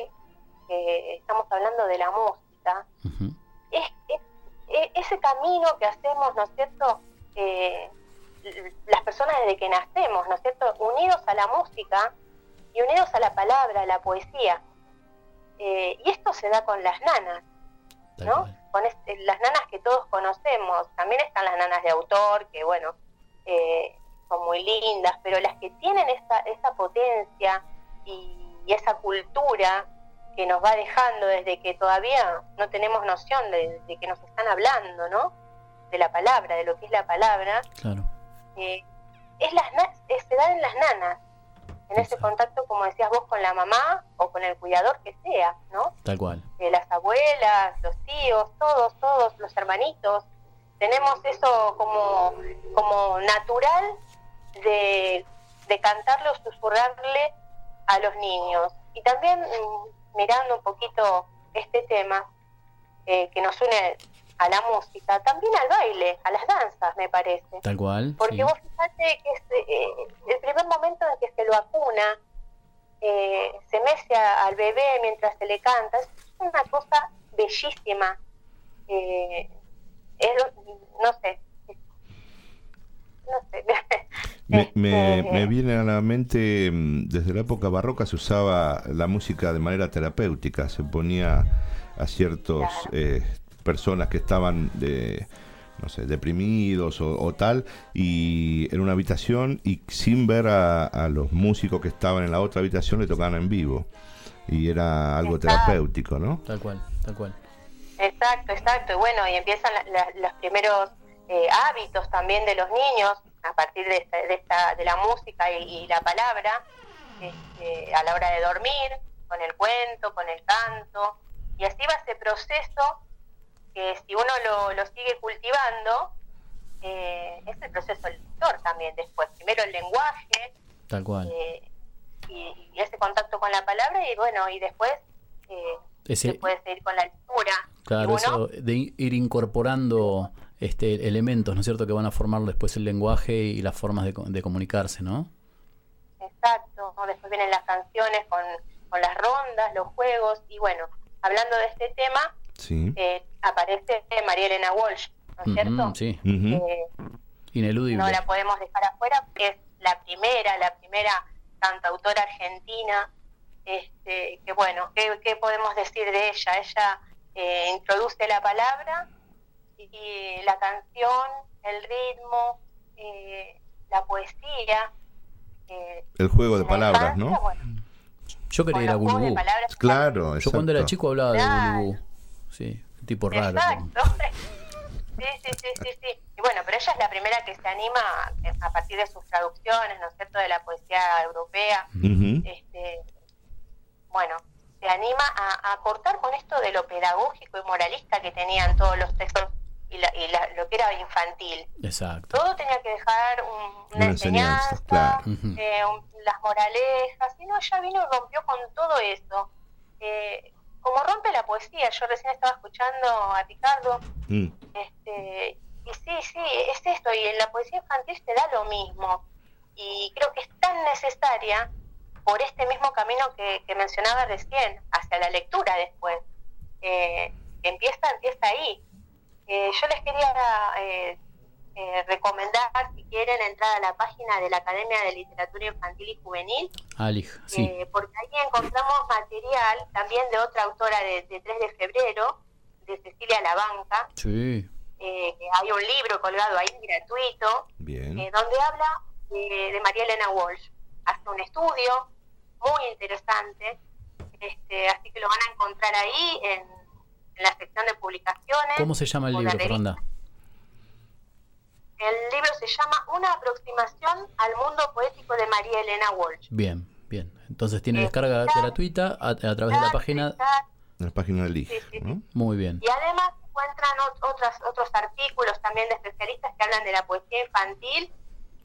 que estamos hablando de la música, es, es- es- ese camino que hacemos, ¿no es cierto? Eh, las personas desde que nacemos, ¿no es cierto? Unidos a la música y unidos a la palabra, a la poesía. Eh, y esto se da con las nanas, ¿no? Con este- las nanas que todos conocemos. También están las nanas de autor, que bueno, eh, son muy lindas, pero las que tienen esa, esa potencia y, y esa cultura que nos va dejando desde que todavía no tenemos noción de, de que nos están hablando, ¿no? De la palabra, de lo que es la palabra, Claro. Es las es- se da en las nanas, en ese contacto, como decías vos, con la mamá o con el cuidador que sea, ¿no? Tal cual. eh, las abuelas, los tíos, todos, todos, los hermanitos. Tenemos eso como, como natural de, de cantarle o susurrarle a los niños. Y también mm, mirando un poquito este tema eh, que nos une a la música, también al baile, a las danzas, me parece. Tal cual. Porque sí. vos fíjate que es, eh, el primer momento en que se lo acuna, eh, se mece a- al bebé mientras se le canta, es una cosa bellísima. Eh, es lo- no sé. No sé. Me, me- Este, me viene a la mente, mm, desde la época barroca se usaba la música de manera terapéutica, se ponía a ciertas Claro. Personas que estaban de, no sé, deprimidos o, o tal, y en una habitación y sin ver a, a los músicos que estaban en la otra habitación le tocaban en vivo. Y era algo Exacto. terapéutico, ¿no? Tal cual. Tal cual. Exacto, exacto. Y bueno, y empiezan la- la- los primeros eh, hábitos también de los niños a partir de esta, de, esta- de la música y, y la palabra, este, a la hora de dormir, con el cuento, con el canto. Y así va ese proceso que si uno lo, lo sigue cultivando, eh, es el proceso lector también después. Primero el lenguaje, Tal cual. eh, y, y ese contacto con la palabra y bueno, y después eh, Ese- se puede seguir con la lectura. Claro, uno- eso de ir incorporando este elementos, ¿no es cierto?, que van a formar después el lenguaje y las formas de, de comunicarse, ¿no? Exacto, después vienen las canciones con, con las rondas, los juegos, y bueno, hablando de este tema, Sí. eh, aparece María Elena Walsh, ¿no es cierto? sí. Eh, ineludible. no la podemos dejar afuera, porque es la primera, la primera cantautora argentina, este, que bueno, ¿qué, qué podemos decir de ella? Ella eh, introduce la palabra y la canción, el ritmo, eh, la poesía. eh, El juego de la palabras, infancia, ¿no? bueno, Yo quería ir a Gulubú. palabras, Claro, Yo cuando era chico hablaba Claro. de Gulubú. Sí, un tipo raro. Exacto. Sí, sí, sí, sí, sí. Y bueno, pero ella es la primera que se anima a, a partir de sus traducciones, ¿no es cierto?, de la poesía europea. Este, bueno, se anima a, a cortar con esto de lo pedagógico y moralista que tenían todos los textos y, la- y la- lo que era infantil. Exacto. Todo tenía que dejar un- una, Una enseñanza, enseñanza, claro. Eh, un- las moralejas, y no, ella vino y rompió con todo eso. Eh, como rompe la poesía, yo recién estaba escuchando a Ricardo, Mm, este, y sí, sí, es esto, y en la poesía infantil te da lo mismo. Y creo que es tan necesaria por este mismo camino que, que mencionaba recién, hacia la lectura después. Eh, empieza, empieza ahí. Eh, yo les quería eh, eh, recomendar, si quieren, entrar a la página de la Academia de Literatura Infantil y Juvenil, Alij, sí. eh, porque ahí encontramos material también de otra autora de, de 3 de febrero, de Cecilia Labanca, Sí. eh, hay un libro colgado ahí gratuito, bien. eh, donde habla de, de María Elena Walsh. Hace un estudio muy interesante, este, así que lo van a encontrar ahí en, en la sección de publicaciones. ¿Cómo se llama el libro, revista. El libro se llama Una aproximación al mundo poético de María Elena Walsh. Bien, bien. Entonces tiene Eh, descarga está- gratuita a, a través de la página. Está- la página del IJ, Sí, sí, ¿no? Muy bien. Y además encuentran ot- otras, otros artículos también de especialistas que hablan de la poesía infantil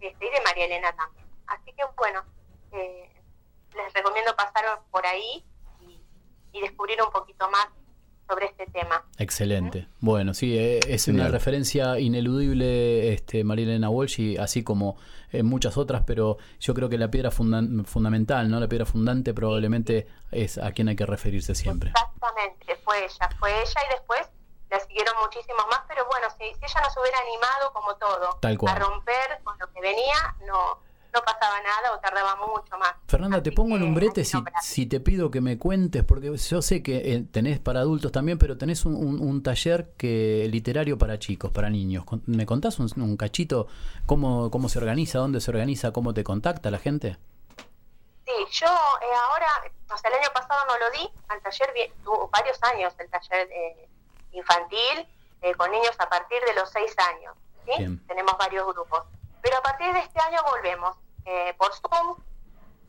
este, y de María Elena también. Así que bueno, eh, les recomiendo pasar por ahí y, y descubrir un poquito más sobre este tema. Excelente. Bueno, sí, eh, es una referencia ineludible, este, María Elena Walsh, y así como eh, muchas otras, pero yo creo que la piedra fundan- fundamental, ¿no? La piedra fundante probablemente es a quien hay que referirse siempre. Exactamente, fue ella, fue ella y después la siguieron muchísimos más, pero bueno, si, si ella no se hubiera animado como todo Tal cual. a romper con lo que venía, no, no pasaba nada o tardaba mucho más. Fernanda, te pongo en un brete si, si te pido que me cuentes, porque yo sé que eh, tenés para adultos también, pero tenés un, un- un taller que literario para chicos, para niños. ¿Me contás un, un cachito cómo, cómo se organiza, dónde se organiza, cómo te contacta la gente? Sí, yo eh, ahora, o sea, el año pasado no lo di, al taller tuvo varios años el taller eh, infantil eh, con niños a partir de los seis años, ¿sí? Tenemos varios grupos. Pero a partir de este año volvemos eh, por Zoom,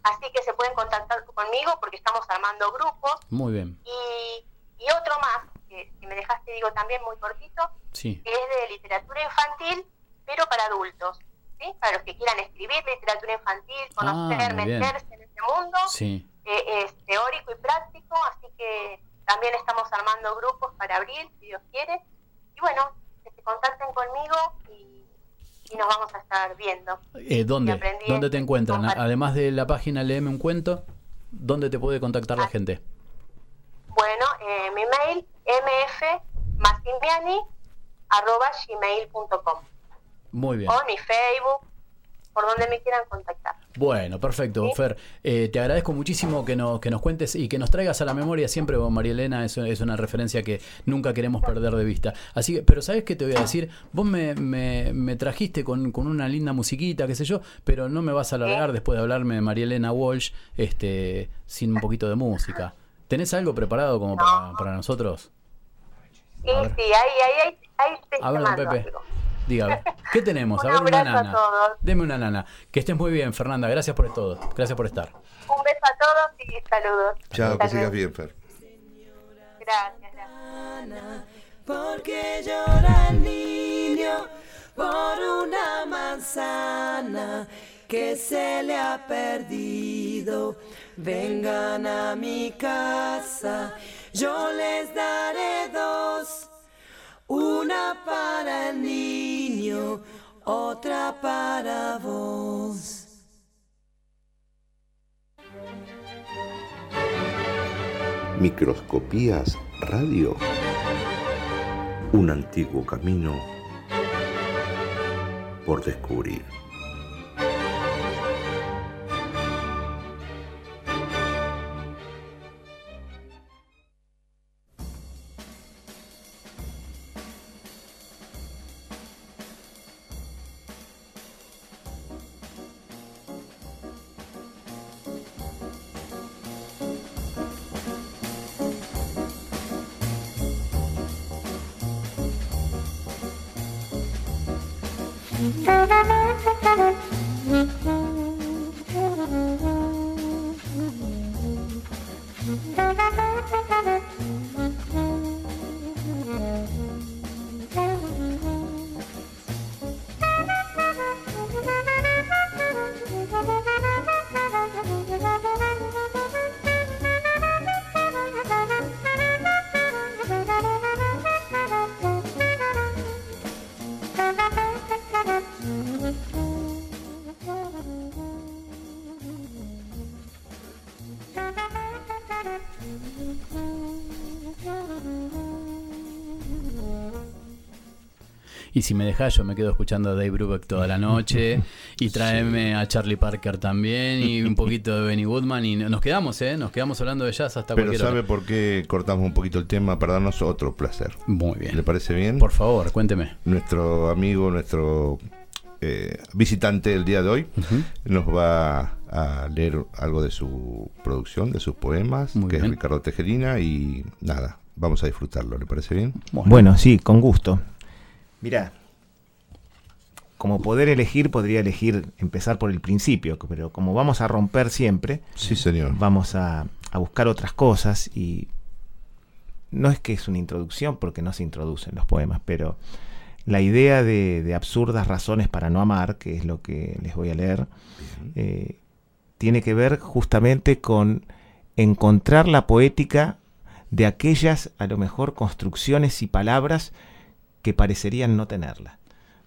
así que se pueden contactar conmigo porque estamos armando grupos Muy bien, y, y otro más, que si me dejaste digo también muy cortito, sí. que es de literatura infantil, pero para adultos, ¿sí? Para los que quieran escribir literatura infantil, conocer, Ah, muy bien. meterse en ese mundo Sí, eh, es teórico y práctico, así que también estamos armando grupos para abril, si Dios quiere. Y bueno, que se contacten conmigo y, y nos vamos a estar viendo. Eh, ¿Dónde? ¿Dónde te en- encuentran? Además de la página Leeme un cuento, ¿dónde te puede contactar la Ah. gente? Bueno, eh, mi mail mfmassimiani.gmail.com Muy bien. o mi Facebook, por donde me quieran contactar. Bueno, perfecto, ¿Sí? Fer. Eh, te agradezco muchísimo que nos, que nos cuentes y que nos traigas a la memoria siempre, vos, María Elena, es, es una referencia que nunca queremos perder de vista. Así que, pero ¿sabes qué te voy a decir? Vos me, me, me trajiste con, con una linda musiquita, qué sé yo, pero no me vas a alargar después de hablarme de María Elena Walsh este, sin un poquito de música. ¿Tenés algo preparado como para, para nosotros? Sí, sí, ahí, ahí, ahí, ahí te A ver, mando Pepe. algo. Dígame, ¿qué tenemos? A Un ver, una abrazo a nana. todos. Deme una nana. Que estés muy bien, Fernanda. Gracias por todo. Gracias por estar. Un beso a todos y saludos. Chao, que sigas bien, Fer. Gracias, gracias. Porque llora el niño por una manzana que se le ha perdido. Vengan a mi casa, yo les daré dos. Una para el niño, otra para vos. Microscopías Radio. Un antiguo camino por descubrir. Si me dejas, yo me quedo escuchando a Dave Brubeck toda la noche. y tráeme a Charlie Parker también. Y un poquito de Benny Woodman. Y nos quedamos, ¿eh? Nos quedamos hablando de jazz hasta Pero cualquier ¿sabe hora. por qué cortamos un poquito el tema? Para darnos otro placer. Muy bien. ¿Le parece bien? Por favor, cuénteme. Nuestro amigo, nuestro eh, visitante del día de hoy, nos va a leer algo de su producción, de sus poemas, Muy que bien. es Ricardo Tejerina. Y nada, vamos a disfrutarlo. ¿Le parece bien? Bueno, sí, con gusto. Mira, como poder elegir, podría elegir empezar por el principio, pero como vamos a romper siempre, Sí, señor. vamos a, a buscar otras cosas y no es que es una introducción porque no se introducen los poemas, pero la idea de, de absurdas razones para no amar, que es lo que les voy a leer, eh, tiene que ver justamente con encontrar la poética de aquellas, a lo mejor, construcciones y palabras que parecerían no tenerla.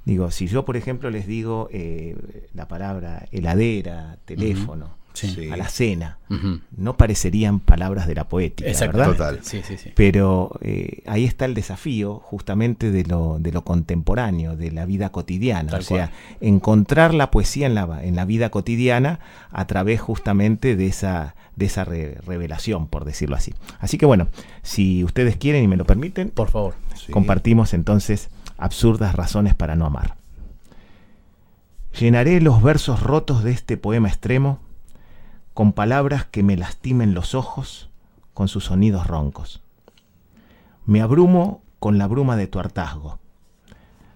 Digo, si yo, por ejemplo, les digo eh, la palabra heladera, teléfono, Sí. a la cena, no parecerían palabras de la poética, ¿verdad? Exactamente. Sí, sí, sí. Pero eh, ahí está el desafío justamente de lo, de lo contemporáneo, de la vida cotidiana. Tal o sea, cual. encontrar la poesía en la, en la vida cotidiana a través justamente de esa, de esa re- revelación, por decirlo así. Así que bueno, si ustedes quieren y me lo permiten, Por favor. Sí. compartimos entonces absurdas razones para no amar. Llenaré los versos rotos de este poema extremo con palabras que me lastimen los ojos con sus sonidos roncos. Me abrumo con la bruma de tu hartazgo,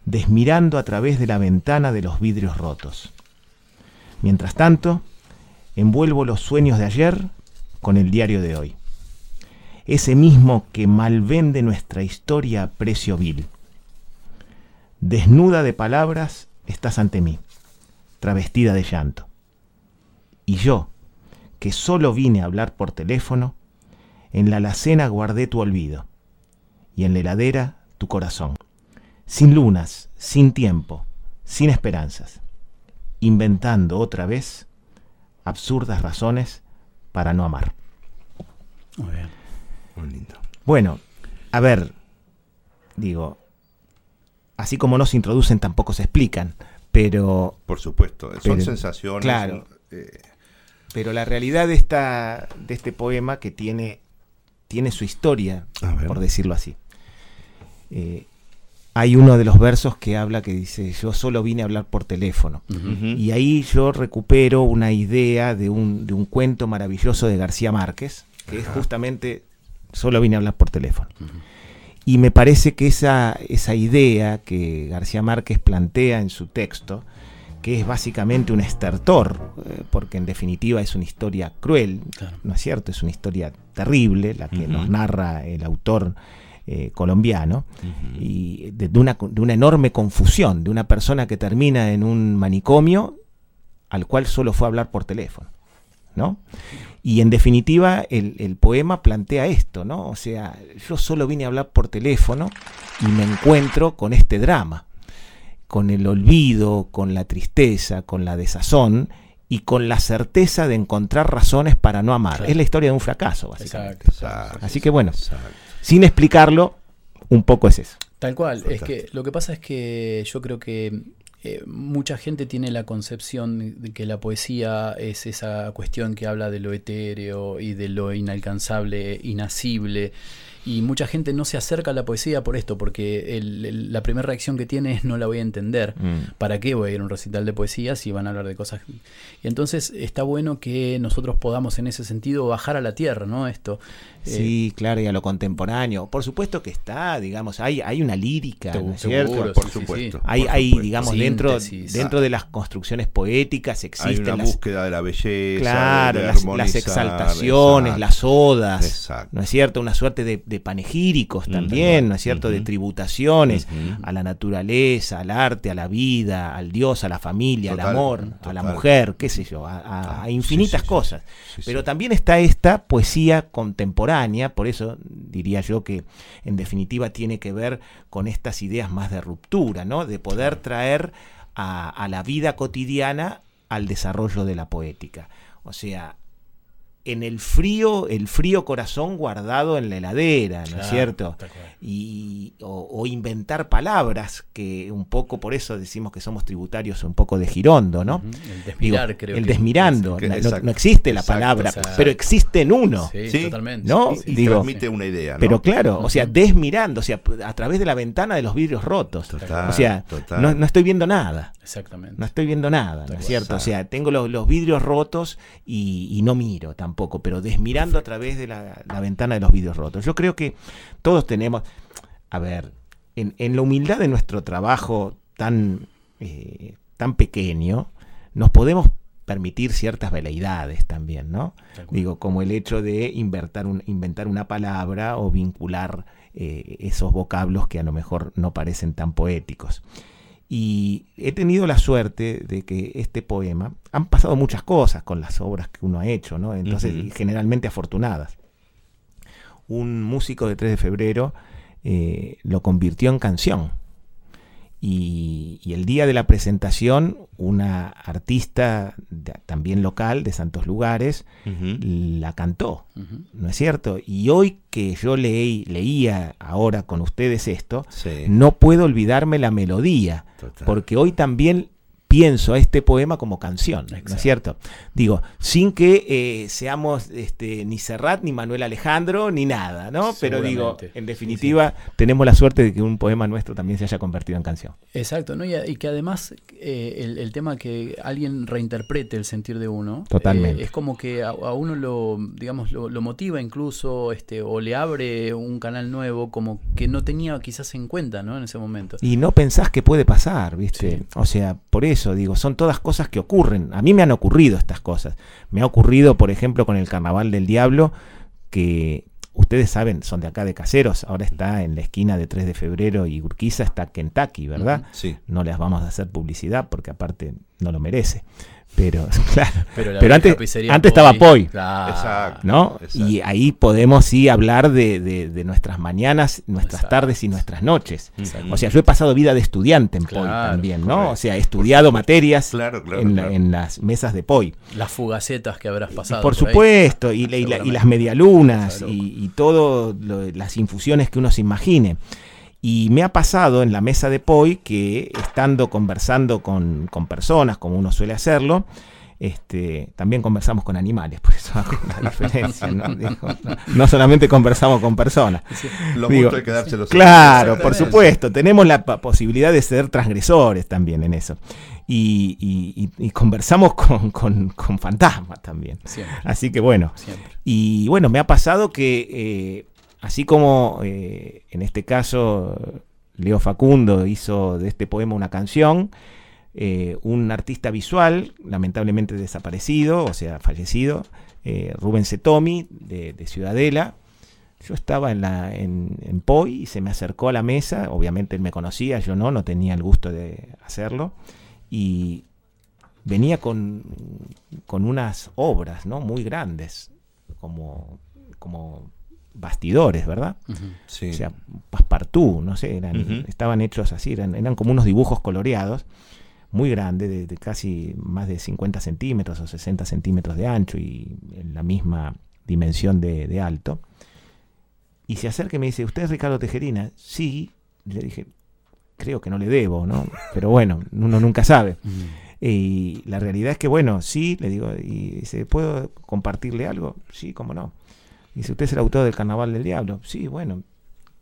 desmirando a través de la ventana de los vidrios rotos. Mientras tanto, envuelvo los sueños de ayer con el diario de hoy. Ese mismo que malvende nuestra historia a precio vil. Desnuda de palabras, estás ante mí, travestida de llanto. Y yo, que solo vine a hablar por teléfono, en la alacena guardé tu olvido, y en la heladera tu corazón. Sin lunas, sin tiempo, sin esperanzas, inventando otra vez absurdas razones para no amar. Muy bien. Muy lindo. Bueno, a ver, digo, así como no se introducen, tampoco se explican, pero, Por supuesto, son Pero- sensaciones. claro. eh, pero la realidad de, esta, de este poema que tiene, tiene su historia, por decirlo así. Eh, hay uno de los versos que habla que dice, yo solo vine a hablar por teléfono. Y ahí yo recupero una idea de un, de un cuento maravilloso de García Márquez, que es justamente solo vine a hablar por teléfono. Y me parece que esa, esa idea que García Márquez plantea en su texto, que es básicamente un estertor, eh, porque en definitiva es una historia cruel, Claro. ¿no es cierto? Es una historia terrible la que nos narra el autor eh, colombiano, y de, de una, de una enorme confusión, de una persona que termina en un manicomio al cual solo fue a hablar por teléfono. ¿no? Y en definitiva, el, el poema plantea esto, ¿no? O sea, yo solo vine a hablar por teléfono y me encuentro con este drama, con el olvido, con la tristeza, con la desazón y con la certeza de encontrar razones para no amar. Claro. Es la historia de un fracaso, básicamente. Exacto. Exacto, Así que bueno, exacto. sin explicarlo, un poco es eso. Tal cual, es que lo que pasa es que yo creo que eh, mucha gente tiene la concepción de que la poesía es esa cuestión que habla de lo etéreo y de lo inalcanzable, inacible. Y mucha gente no se acerca a la poesía por esto, porque el- el- la primera reacción que tiene es no la voy a entender. Mm. ¿Para qué voy a ir a un recital de poesía si van a hablar de cosas? Y entonces está bueno que nosotros podamos en ese sentido bajar a la tierra, ¿no? Esto. Eh, Sí, claro, y a lo contemporáneo. Por supuesto que está, digamos, hay, hay una lírica, ¿no es seguro, cierto? Por sí, supuesto. sí. Hay, por hay supuesto. digamos, dentro, Síntesis. dentro de las construcciones poéticas Hay existen una las, búsqueda de la belleza. claro, de las, exaltaciones, exacto. las odas, Exacto. ¿no es cierto? Una suerte de, de panegíricos Mm, también, ¿no es cierto? De tributaciones a la naturaleza, al arte, a la vida, al Dios, a la familia, Total, al amor, a la mujer, qué sé yo, a, a- Ah, a infinitas sí, sí. cosas. Sí, Pero también está esta poesía contemporánea, por eso diría yo que en definitiva tiene que ver con estas ideas más de ruptura, ¿no? De poder traer a, a la vida cotidiana al desarrollo de la poética. O sea, en el frío, el frío corazón guardado en la heladera, ¿no es cierto? Y, o, o inventar palabras, que un poco por eso decimos que somos tributarios un poco de Girondo, ¿no? El desmirar, creo El que- desmirando, que- no- existe la exacto, palabra, exacto. pero existe en uno. Sí, Sí, totalmente. ¿no? Sí, Digo, transmite una idea, ¿no? Pero claro, o sea, desmirando, o sea, a través de la ventana de los vidrios rotos. Total, o sea, total. no, no estoy viendo nada. Exactamente. No estoy viendo nada, ¿no es cierto? O sea, tengo los, los vidrios rotos y, y no miro tampoco, pero desmirando a través de la, la ventana de los vidrios rotos. Yo creo que todos tenemos, a ver, en, en la humildad de nuestro trabajo tan, eh, tan pequeño, nos podemos permitir ciertas veleidades también, ¿no? Digo, como el hecho de inventar, un- inventar una palabra o vincular eh, esos vocablos que a lo mejor no parecen tan poéticos. Y he tenido la suerte de que este poema, han pasado muchas cosas con las obras que uno ha hecho, ¿no? Entonces, generalmente afortunadas. Un músico de 3 de febrero eh, lo convirtió en canción. Y, y el día de la presentación, una artista de- también local de Santos Lugares la cantó. ¿no es cierto? Y hoy que yo leí, leía ahora con ustedes esto, Sí. no puedo olvidarme la melodía, Total. porque hoy también pienso a este poema como canción, ¿no es cierto? Digo, sin que eh, seamos este, ni Serrat, ni Manuel Alejandro, ni nada, ¿no? Pero digo, en definitiva, tenemos la suerte de que un poema nuestro también se haya convertido en canción. Exacto, ¿no? y, que además eh, el, el tema que alguien reinterprete el sentir de uno Totalmente. eh, es como que a, a uno lo, digamos, lo, lo motiva incluso este, o le abre un canal nuevo como que no tenía quizás en cuenta ¿no? en ese momento. Y no pensás que puede pasar, ¿viste? Sí. O sea, por eso digo, son todas cosas que ocurren. A mí me han ocurrido estas cosas. Me ha ocurrido, por ejemplo, con el Carnaval del Diablo, que ustedes saben, son de acá de Caseros, ahora está en la esquina de 3 de febrero y Urquiza está Kentucky, ¿verdad? Sí. No les vamos a hacer publicidad porque aparte no lo merece. Pero, claro. Pero antes, antes estaba Poi. Claro. Exacto. ¿no? Exacto. Y ahí podemos sí hablar de, de- de nuestras mañanas, nuestras Exacto. tardes y nuestras noches. O sea, yo he pasado vida de estudiante en POI también, ¿no? correcto. O sea, he estudiado materias en, las mesas de POI. Las fugacetas que habrás pasado. Por supuesto, y, y la- y las medialunas y, y todo lo- las infusiones que uno se imagine. Y me ha pasado en la mesa de POI que estando conversando con, con personas, como uno suele hacerlo, este, también conversamos con animales, por eso hago una diferencia. ¿no? Digo, no- no solamente conversamos con personas. Lo Digo, hay que dárselos. Claro, por supuesto. Tenemos la posibilidad de ser transgresores también en eso. Y, y- y- y conversamos con, con- con fantasmas también. Siempre. Así que bueno. Siempre. Y bueno, me ha pasado que, eh, así como eh, en este caso Leo Facundo hizo de este poema una canción, eh, un artista visual, lamentablemente desaparecido, o sea, fallecido, eh, Rubén Setomi, de, de Ciudadela, yo estaba en, la, en, en POI y se me acercó a la mesa, obviamente él me conocía, yo no, no tenía el gusto de hacerlo, y venía con, con unas obras ¿no? muy grandes, como, como bastidores, ¿verdad? Sí. O sea, passepartout, no sé, eran, estaban hechos así, eran, eran como unos dibujos coloreados, muy grandes, de, de casi más de 50 centímetros o 60 centímetros de ancho y en la misma dimensión de, de alto. Y se acerca y me dice, ¿usted es Ricardo Tejerina? Sí. Le dije, creo que no le debo, ¿no? Pero bueno, uno nunca sabe. Y la realidad es que, bueno, sí, le digo, y dice, ¿puedo compartirle algo? Sí, cómo no. Dice, ¿usted es el autor del Carnaval del Diablo? Sí, bueno,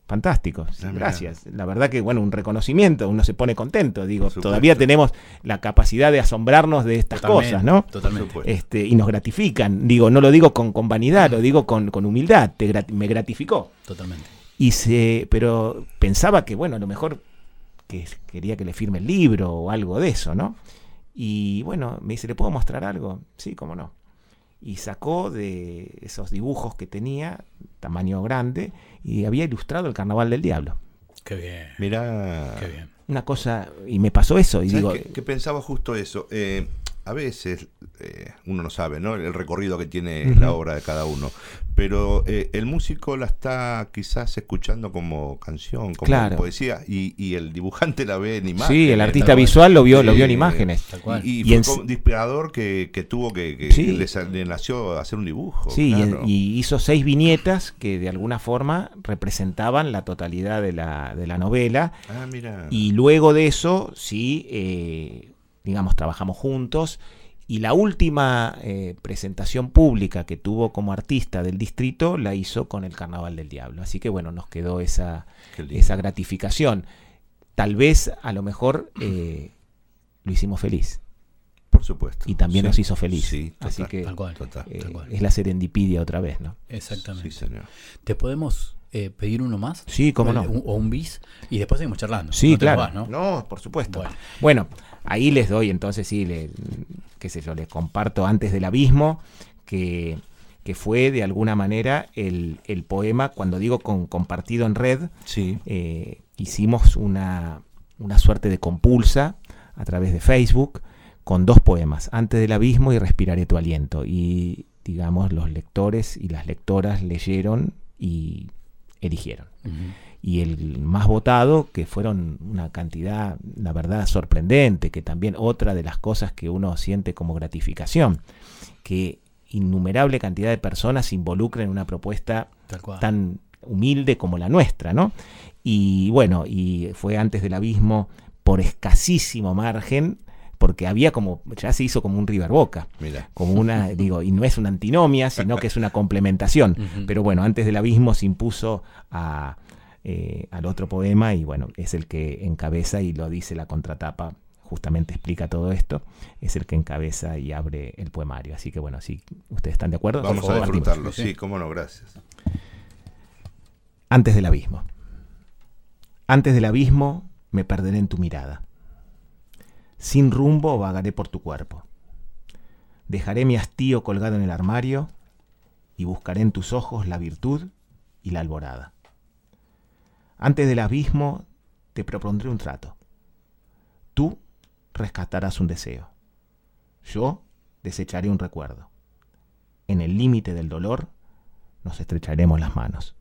fantástico, sí, Ah, gracias. La verdad que, bueno, un reconocimiento, uno se pone contento, digo, todavía tenemos la capacidad de asombrarnos de estas Totalmente, cosas, ¿no? Totalmente. Este, y nos gratifican, digo, no lo digo con, con vanidad, lo digo con, con humildad, te grat- me gratificó. Totalmente. Y se, pero pensaba que, bueno, a lo mejor que quería que le firme el libro o algo de eso, ¿no? Y bueno, me dice, ¿le puedo mostrar algo? Sí, cómo no. Y sacó de esos dibujos que tenía, tamaño grande, y había ilustrado el Carnaval del Diablo. Qué bien. Mirá. Qué bien. Una cosa, y me pasó eso, y ¿Sabes digo, qué- qué pensaba justo eso? Eh, a veces, eh, uno no sabe, ¿no? El recorrido que tiene la obra de cada uno. Pero eh, el músico la está quizás escuchando como canción, como Claro. poesía, y, y el dibujante la ve en imágenes. Sí, el artista visual lo vio, lo vio en Eh, imágenes. Tal cual. Y, y Y fue un inspirador que, que tuvo que, que Sí. le, nació hacer un dibujo. Sí, y- claro. y, hizo seis viñetas que de alguna forma representaban la totalidad de la, de la novela. Ah, mira. Y luego de eso, sí, eh, digamos, trabajamos juntos. Y la última eh, presentación pública que tuvo como artista del distrito la hizo con el Carnaval del Diablo. Así que bueno, nos quedó esa, esa gratificación. Tal vez, a lo mejor, eh, lo hicimos feliz. Por supuesto. Y también Sí. nos hizo feliz. Sí, Así que Tal cual. total. eh, tal cual. es la serendipidia otra vez, ¿no? Exactamente. Sí, señor. ¿Te podemos eh, pedir uno más? Sí, cómo no. un- o un bis y después seguimos charlando. Sí, No claro. vas, ¿no? ¿no? por supuesto. Bueno. Bueno. Ahí les doy entonces, sí, le, qué sé yo, les comparto antes del abismo, que, que fue de alguna manera el, el poema, cuando digo con, compartido en red, Sí. eh, hicimos una, una suerte de compulsa a través de Facebook con dos poemas, Antes del abismo y Respiraré tu aliento. Y digamos, los lectores y las lectoras leyeron y eligieron. Y el más votado, que fueron una cantidad, la verdad, sorprendente, que también otra de las cosas que uno siente como gratificación, que innumerable cantidad de personas se involucren en una propuesta tan humilde como la nuestra, ¿no? Y bueno, y fue antes del abismo por escasísimo margen, porque había como, ya se hizo como un River Boca Mira. como una, digo, y no es una antinomia, sino que es una complementación. Pero bueno, antes del abismo se impuso a, eh, al otro poema y bueno, es el que encabeza y lo dice la contratapa, justamente explica todo esto, es el que encabeza y abre el poemario. Así que bueno, si ustedes están de acuerdo, Vamos a disfrutarlo. Sí. cómo no, gracias. Antes del abismo. Antes del abismo me perderé en tu mirada. Sin rumbo vagaré por tu cuerpo. Dejaré mi hastío colgado en el armario y buscaré en tus ojos la virtud y la alborada. Antes del abismo te propondré un trato. Tú rescatarás un deseo. Yo desecharé un recuerdo. En el límite del dolor nos estrecharemos las manos.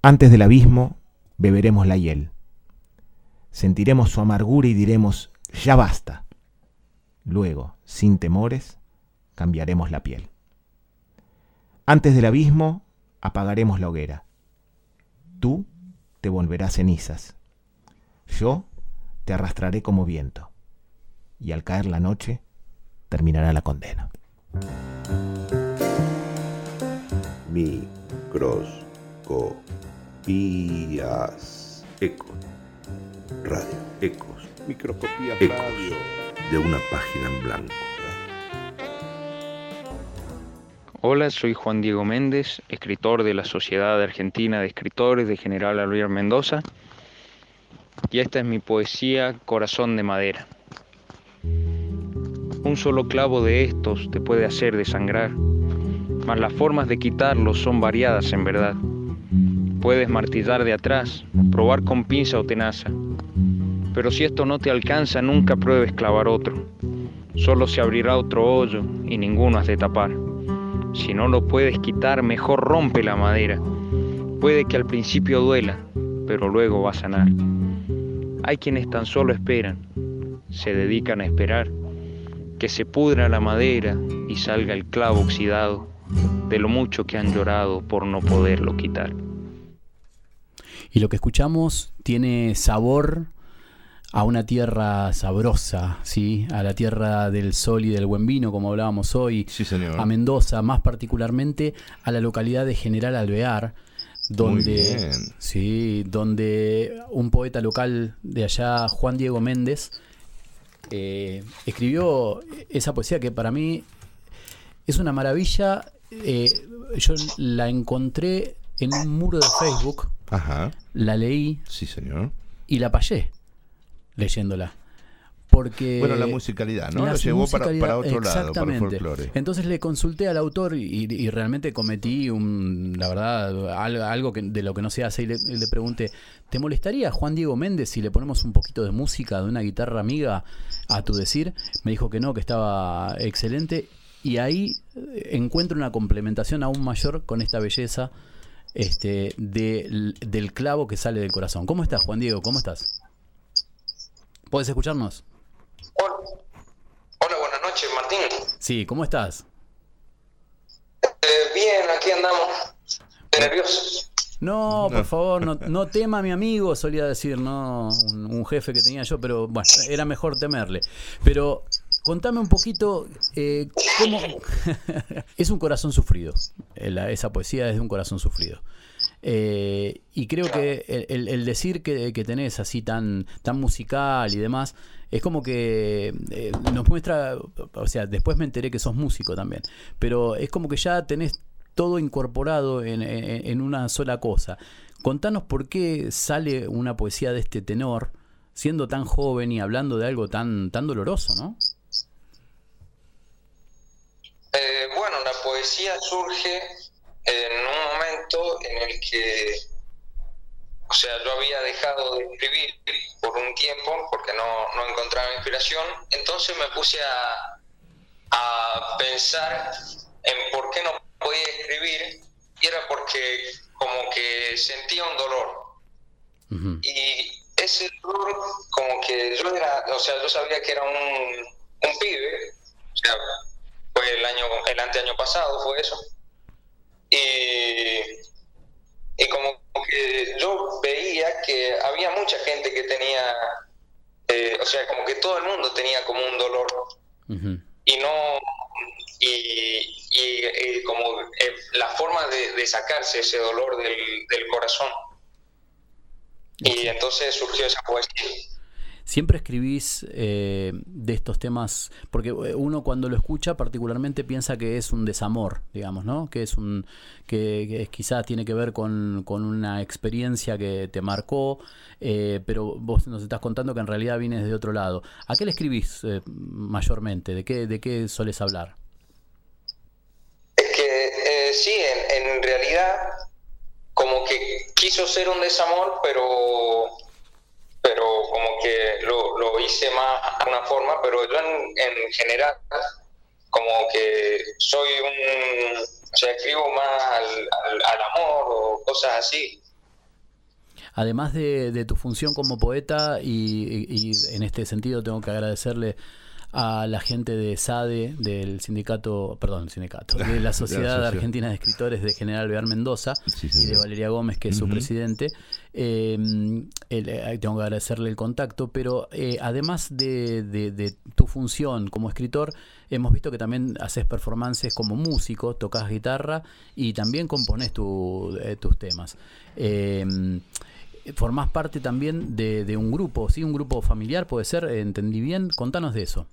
Antes del abismo beberemos la hiel. Sentiremos su amargura y diremos, ya basta. Luego, sin temores, cambiaremos la piel. Antes del abismo apagaremos la hoguera. Tú te volverás cenizas. Yo te arrastraré como viento. Y al caer la noche, terminará la condena. Microscopías. Ecos. Radio. Ecos. Microscopías. Radio. De una página en blanco. Hola, soy Juan Diego Méndez, escritor de la Sociedad Argentina de Escritores de General Alvear Mendoza, y esta es mi poesía Corazón de Madera. Un solo clavo de estos te puede hacer desangrar, mas las formas de quitarlos son variadas en verdad. Puedes martillar de atrás, probar con pinza o tenaza, pero si esto no te alcanza nunca pruebes clavar otro. Solo se abrirá otro hoyo y ninguno has de tapar. Si no lo puedes quitar, mejor rompe la madera. Puede que al principio duela, pero luego va a sanar. Hay quienes tan solo esperan, se dedican a esperar, que se pudra la madera y salga el clavo oxidado de lo mucho que han llorado por no poderlo quitar. Y lo que escuchamos tiene sabor a una tierra sabrosa, ¿sí? A la tierra del sol y del buen vino, como hablábamos hoy. Sí, señor. A Mendoza, más particularmente a la localidad de General Alvear, donde, sí, donde un poeta local de allá, Juan Diego Méndez, eh, escribió esa poesía que para mí es una maravilla. Eh, yo la encontré en un muro de Facebook, Ajá. la leí Sí, señor. y la payé leyéndola. porque bueno, la musicalidad, ¿no? la Lo llevó para, para otro lado, para el exactamente. folclore. Entonces le consulté al autor y, y realmente cometí un, la verdad, algo, que, de lo que no se hace y le, le pregunté, ¿te molestaría Juan Diego Méndez si le ponemos un poquito de música de una guitarra amiga a tu decir? Me dijo que no, que estaba excelente y ahí eh, encuentro una complementación aún mayor con esta belleza este, del- del clavo que sale del corazón. ¿Cómo estás, Juan Diego? ¿Cómo estás? ¿Puedes escucharnos? Hola, buenas noches, Martín. Sí, ¿cómo estás? Eh, bien, aquí andamos. Nerviosos. No, por favor, no, no tema a mi amigo, solía decir, no, un, un jefe que tenía yo, pero bueno, era mejor temerle. Pero contame un poquito, eh, ¿cómo... es un corazón sufrido, eh, la- esa poesía es de un corazón sufrido. Eh, y creo que el, el- el decir que, que tenés así tan, tan musical y demás, es como que eh, nos muestra, o sea, después me enteré que sos músico también, pero es como que ya tenés todo incorporado en, en- en una sola cosa. Contanos por qué sale una poesía de este tenor, siendo tan joven y hablando de algo tan, tan doloroso, ¿no? Eh, bueno, la poesía surge en un momento en el que, o sea, yo había dejado de escribir por un tiempo porque no, no encontraba inspiración, entonces me puse a, a pensar en por qué no podía escribir y era porque como que sentía un dolor. Y ese dolor como que yo era, o sea, yo sabía que era un, un pibe, o sea, fue el año, el anteaño pasado fue eso. Y, y como que yo veía que había mucha gente que tenía, eh, o sea, como que todo el mundo tenía como un dolor. Y no y, y, eh, como eh, la forma de, de sacarse ese dolor del, del corazón. Y entonces surgió esa poesía Siempre escribís eh, de estos temas, porque eh, uno cuando lo escucha particularmente piensa que es un desamor, digamos, ¿no? Que es un que, que es- quizás tiene que ver con, con una experiencia que te marcó, eh, pero vos nos estás contando que en realidad vienes de otro lado. ¿A qué le escribís eh, mayormente? ¿De qué, ¿De qué soles hablar? que eh, sí en, en realidad como que quiso ser un desamor pero pero como que lo, lo hice más de una forma pero yo en, en general como que soy un o sea escribo más al, amor o cosas así. Además de, de tu función como poeta, y- y en este sentido tengo que agradecerle a la gente de SADE, del sindicato, perdón, el sindicato, de la Sociedad. Argentina de Escritores de General Bear Mendoza y de Valeria Gómez, que es su presidente. Eh, el- eh, tengo que agradecerle el contacto, pero eh, además de, de- de tu función como escritor, hemos visto que también haces performances como músico, tocas guitarra y también compones tu- eh, tus temas. Eh, formás parte también de, de un grupo, ¿sí? Un grupo familiar, puede ser, entendí bien. Contanos de eso.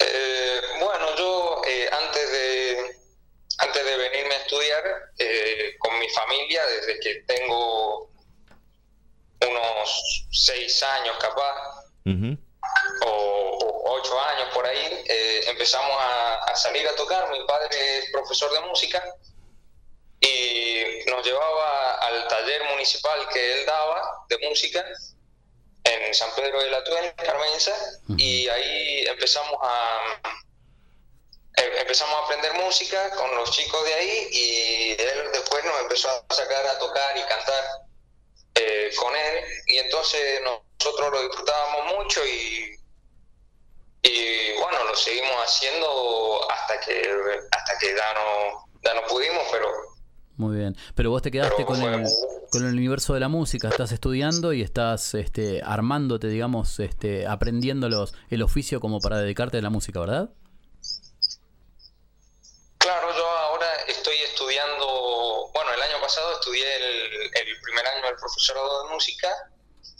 Eh, bueno, yo eh, antes de antes de venirme a estudiar eh, con mi familia, desde que tengo unos seis años capaz, o, o ocho años por ahí, eh, empezamos a, a salir a tocar. Mi padre es profesor de música y nos llevaba al taller municipal que él daba de música en San Pedro de la Tuel, Carmenza, y ahí empezamos a empezamos a aprender música con los chicos de ahí y él después nos empezó a sacar a tocar y cantar eh, con él y entonces nosotros lo disfrutábamos mucho y y bueno lo seguimos haciendo hasta que hasta que ya no ya no pudimos pero Muy bien. Pero vos te quedaste con el, con el universo de la música, estás estudiando y estás este, armándote, digamos, este, aprendiendo los, el oficio como para dedicarte a la música, ¿verdad? Claro, yo ahora estoy estudiando, bueno, el año pasado estudié el, el primer año del profesorado de música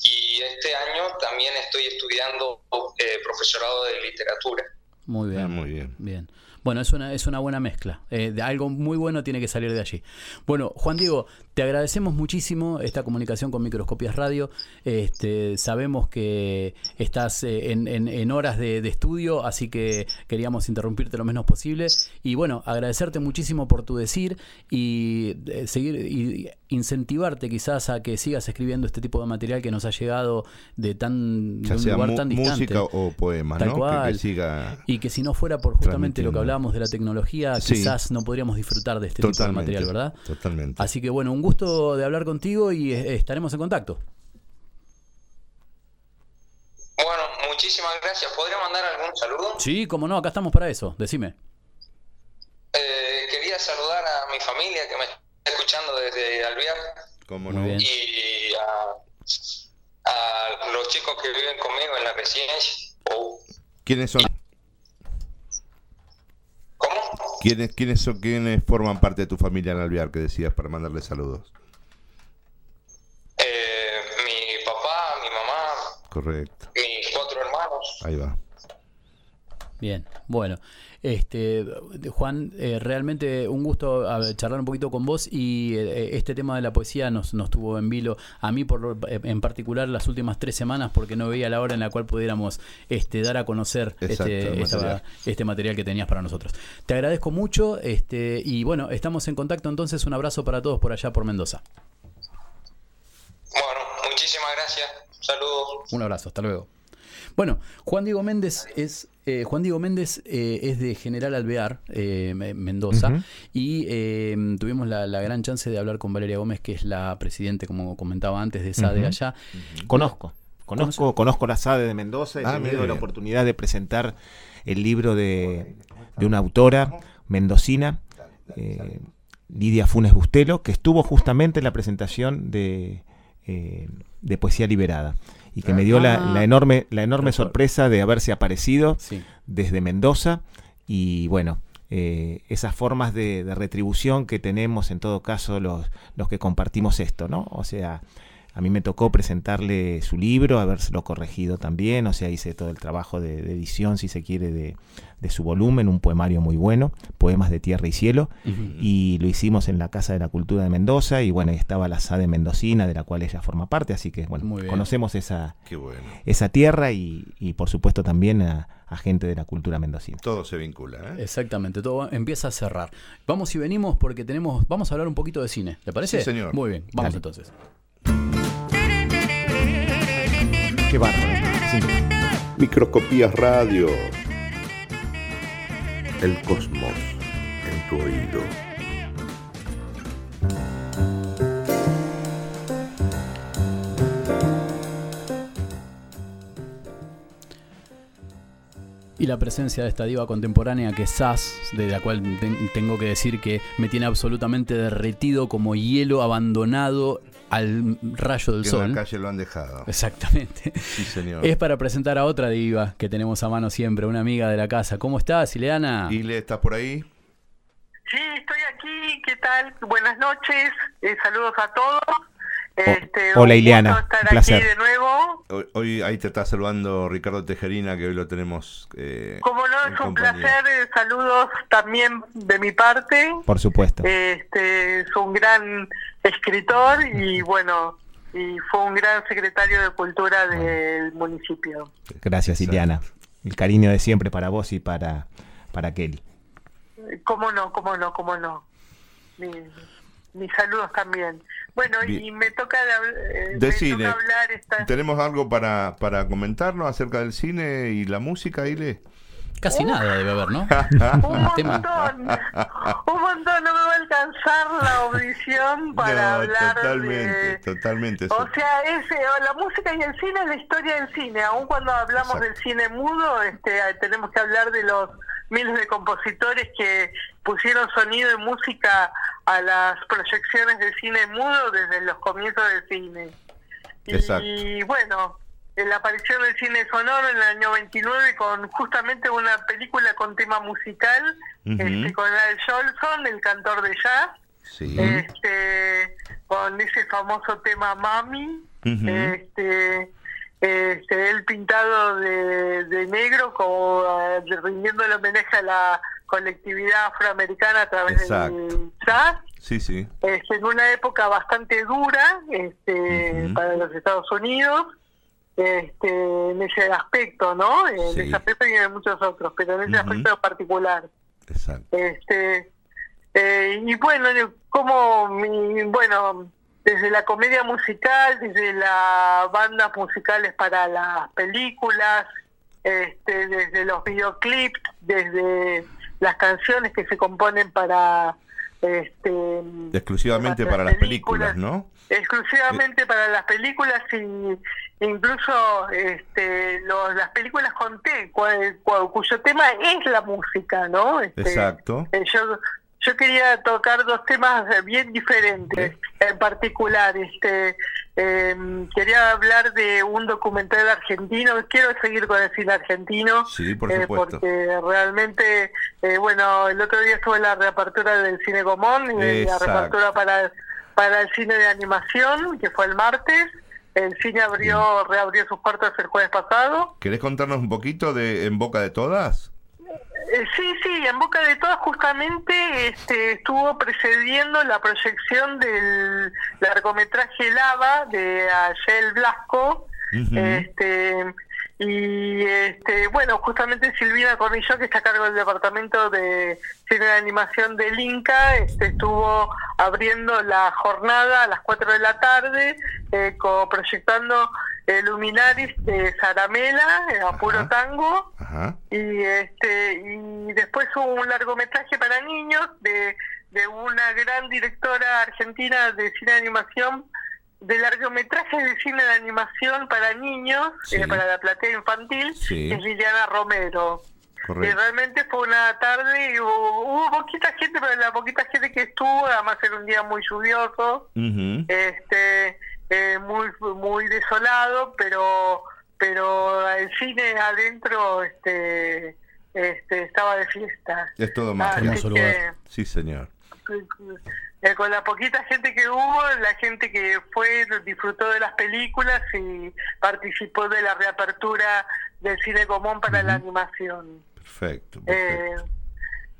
y este año también estoy estudiando eh, profesorado de literatura. Muy bien. muy bien. Bien. Bueno, es una, es una buena mezcla. Eh, de algo muy bueno tiene que salir de allí. Bueno, Juan Diego, te agradecemos muchísimo esta comunicación con Microscopias Radio. Este, sabemos que estás eh, en, en- en horas de, de estudio, así que queríamos interrumpirte lo menos posible. Y bueno, agradecerte muchísimo por tu decir y eh, seguir y incentivarte quizás a que sigas escribiendo este tipo de material que nos ha llegado de tan de un sea lugar tan distante. música o poemas, Tal ¿no? Cual. Que, siga. Y que si no fuera por justamente lo que hablábamos de la tecnología, Sí. quizás no podríamos disfrutar de este tipo de material, ¿verdad? Totalmente. Así que bueno, un gusto de hablar contigo y eh, estaremos en contacto. Bueno, muchísimas gracias. ¿Podría mandar algún saludo? Sí, como no, acá estamos para eso, decime. Eh, quería saludar a mi familia que me está escuchando desde Alvear ¿Cómo Muy no? bien. y a, a los chicos que viven conmigo en la residencia. Oh, ¿Quiénes son? ¿Cómo? ¿Quiénes, quiénes son quiénes forman parte de tu familia en Alvear que decías para mandarle saludos? Eh, mi papá, mi mamá, Correcto. Ahí va. Bien, bueno, este Juan, eh, realmente un gusto charlar un poquito con vos y eh, este tema de la poesía nos, nos tuvo en vilo a mí por, lo- en particular las últimas tres semanas porque no veía la hora en la cual pudiéramos este, dar a conocer Exacto, este, esta- material. este material que tenías para nosotros. Te agradezco mucho este, y bueno, estamos en contacto entonces, un abrazo para todos por allá por Mendoza. Bueno, muchísimas gracias. Saludos. Un abrazo, hasta luego. Bueno, Juan Diego Méndez es eh, Juan Diego Méndez eh, es de General Alvear, eh, Me- Mendoza, y eh, tuvimos la, la gran chance de hablar con Valeria Gómez, que es la presidente, como comentaba antes, de SADE allá. Conozco, conozco, conozco la SADE de Mendoza, he Ah, tenido la oportunidad de presentar el libro de, de una autora mendocina, eh, Lidia Funes Bustelo, que estuvo justamente en la presentación de, eh, de Poesía Liberada y que me dio la, Ah. la enorme, la enorme sorpresa de haberse aparecido Sí. desde Mendoza y bueno, eh, esas formas de, de retribución que tenemos en todo caso los, los que compartimos esto, ¿no? O sea, a mí me tocó presentarle su libro, habérselo corregido también, o sea, hice todo el trabajo de, de edición, si se quiere, de, de su volumen, un poemario muy bueno, Poemas de Tierra y Cielo, y lo hicimos en la Casa de la Cultura de Mendoza, y bueno, ahí estaba la SADE Mendocina, de la cual ella forma parte, así que bueno, conocemos esa, Qué bueno. esa tierra y, y, por supuesto también a, a gente de la cultura mendocina. Todo se vincula, ¿eh? Exactamente, todo empieza a cerrar. Vamos y venimos porque tenemos, vamos a hablar un poquito de cine, ¿te parece? Sí, señor. Muy bien, vamos Dale. entonces. Qué bárbaro. Sí. Microscopías Radio. El cosmos en tu oído. Y la presencia de esta diva contemporánea que es Sass, de la cual ten- tengo que decir que me tiene absolutamente derretido como hielo abandonado al rayo del Que sol. en la calle lo han dejado. Exactamente. Sí, señor. Es para presentar a otra diva que tenemos a mano siempre, una amiga de la casa. ¿Cómo estás, Ileana? Ile, ¿estás por ahí? Sí, estoy aquí. ¿Qué tal? Buenas noches. Eh, saludos a todos. Este, hola, un Ileana. gusto estar Un placer. aquí de nuevo. Hoy, hoy ahí te está saludando Ricardo Tejerina, que hoy lo tenemos. eh, Como no, es un compañía. placer. eh, saludos también de mi parte. Por supuesto. Este, es un gran escritor y bueno, y fue un gran secretario de cultura del municipio. Gracias. Ileana. El cariño de siempre para vos y para, para Kelly. Eh, ¿Cómo no? ¿Cómo no? ¿Cómo no? Mi- mis saludos también. Bueno, y me toca, eh, De me cine. toca hablar esta... ¿Tenemos algo para, para comentarnos acerca del cine y la música, Ile? Casi nada debe haber, ¿no? Un montón, un montón, no me va a alcanzar la audición para No, hablar totalmente, de... totalmente. O sea, es, la música y el cine es la historia del cine. Aun cuando hablamos Exacto. del cine mudo, este, tenemos que hablar de los miles de compositores que pusieron sonido y música a las proyecciones de cine mudo desde los comienzos del cine. Exacto. Y bueno, la aparición del cine sonoro en el año 29 con justamente una película con tema musical, este, con Al Jolson, el cantor de jazz Sí. este con ese famoso tema Mami este este él pintado de, de negro como eh, rindiendo el homenaje a la colectividad afroamericana a través Exacto. del jazz. Sí, sí. Este, en una época bastante dura este, para los Estados Unidos, este, en ese aspecto, ¿no? En Sí. ese aspecto y en muchos otros, pero en ese aspecto particular. Exacto. Este, eh, y bueno, como mi, bueno, desde la comedia musical, desde las bandas musicales para las películas, este, desde los videoclips, desde las canciones que se componen para este Exclusivamente para las películas, ¿no? exclusivamente para las películas y incluso este, los, las películas con té, cual- cual- cuyo tema es la música, ¿no? Este, Exacto. eh, yo, yo quería tocar dos temas eh, bien diferentes, en particular, este, em, quería hablar de un documental argentino, quiero seguir con el cine argentino, Sí, por eh, porque realmente, eh, bueno, el otro día estuve en la reapertura del Cine Gomón, y la Exacto. reapertura para, para el cine de animación, que fue el martes, el cine abrió, reabrió sus puertas el jueves pasado, ¿Querés contarnos un poquito de En Boca de Todas? Eh, sí, sí, en Boca de Todas justamente este, estuvo precediendo la proyección del largometraje Lava de Ayel Blasco. Este, y este, bueno, justamente Silvina Cornilló, que está a cargo del departamento de cine de animación del Inca, este, estuvo abriendo la jornada a las 4 de la tarde, eh, co- proyectando eh, Luminaris de Zaramela, eh, a puro tango Ajá. y este y después hubo un largometraje para niños de, de una gran directora argentina de cine de animación de largometrajes de cine de animación para niños Sí. eh, para la platea infantil Sí. es Liliana Romero y realmente fue una tarde y hubo, hubo poquita gente pero la poquita gente que estuvo además era un día muy lluvioso este eh, muy muy desolado pero pero el cine adentro este este estaba de fiesta Es todo. Hermoso que, lugar. Sí, señor. eh, con la poquita gente que hubo la gente que fue disfrutó de las películas y participó de la reapertura del cine común para la animación Perfecto. eh, perfecto.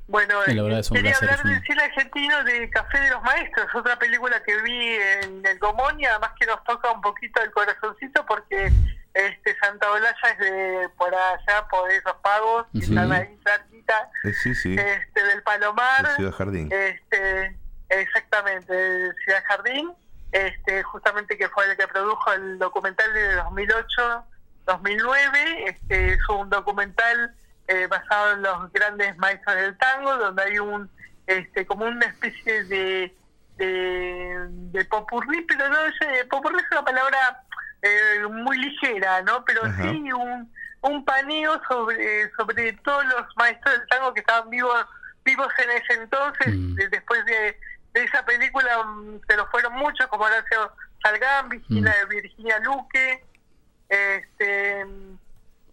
Bueno, Sí, la verdad es un quería placer, hablar del cine argentino de Café de los Maestros, otra película que vi en el Gomón y además que nos toca un poquito el corazoncito porque este Santa Olalla es de por allá, por esos pagos, y Ujú. están ahí cerquita, Eh, sí, sí. este, del Palomar, De Ciudad Jardín. este, exactamente, de Ciudad Jardín, este, justamente que fue el que produjo el documental de 2008, 2009, este, es un documental eh, basado en los grandes maestros del tango, donde hay un, este, como una especie de, de, de popurrí, pero no, sé, popurrí es una palabra eh, muy ligera, ¿no? Pero Ajá. sí un, un paneo sobre, sobre todos los maestros del tango que estaban vivos vivos en ese entonces, Mm. de- después de, de esa película mm, se nos fueron muchos, como Horacio Salgán, Virginia, Virginia Luque, este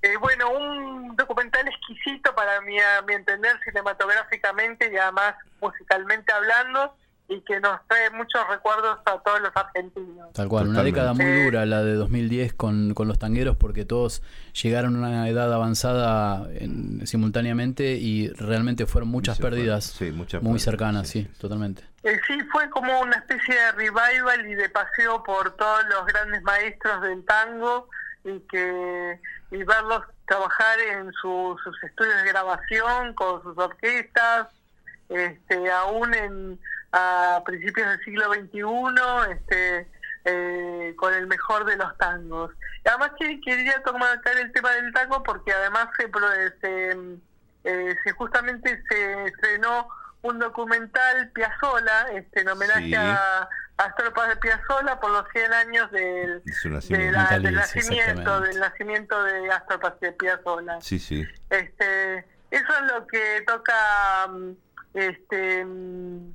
eh, bueno, un documental exquisito para mi, a mi entender cinematográficamente y además musicalmente hablando y que nos trae muchos recuerdos a todos los argentinos. Tal cual, una década muy Eh, dura la de 2010 con, con los tangueros porque todos llegaron a una edad avanzada en- simultáneamente y realmente fueron muchas pérdidas Sí, muchas muy pérdidas, cercanas, sí, sí, totalmente. Eh, sí, fue como una especie de revival y de paseo por todos los grandes maestros del tango y que y verlos trabajar en su- sus estudios de grabación con sus orquestas, este, aún en a principios del siglo XXI, este, eh, con el mejor de los tangos. Además que quería tomar el tema del tango porque además se, se, eh, se justamente se estrenó un documental Piazzola, este, en homenaje Sí. a Astor Paz Piazzola por los 100 años del, De su de nacimiento. la- del nacimiento, del nacimiento de Astor Paz Piazzola. Sí, sí. Este, eso es lo que toca mm, este mm,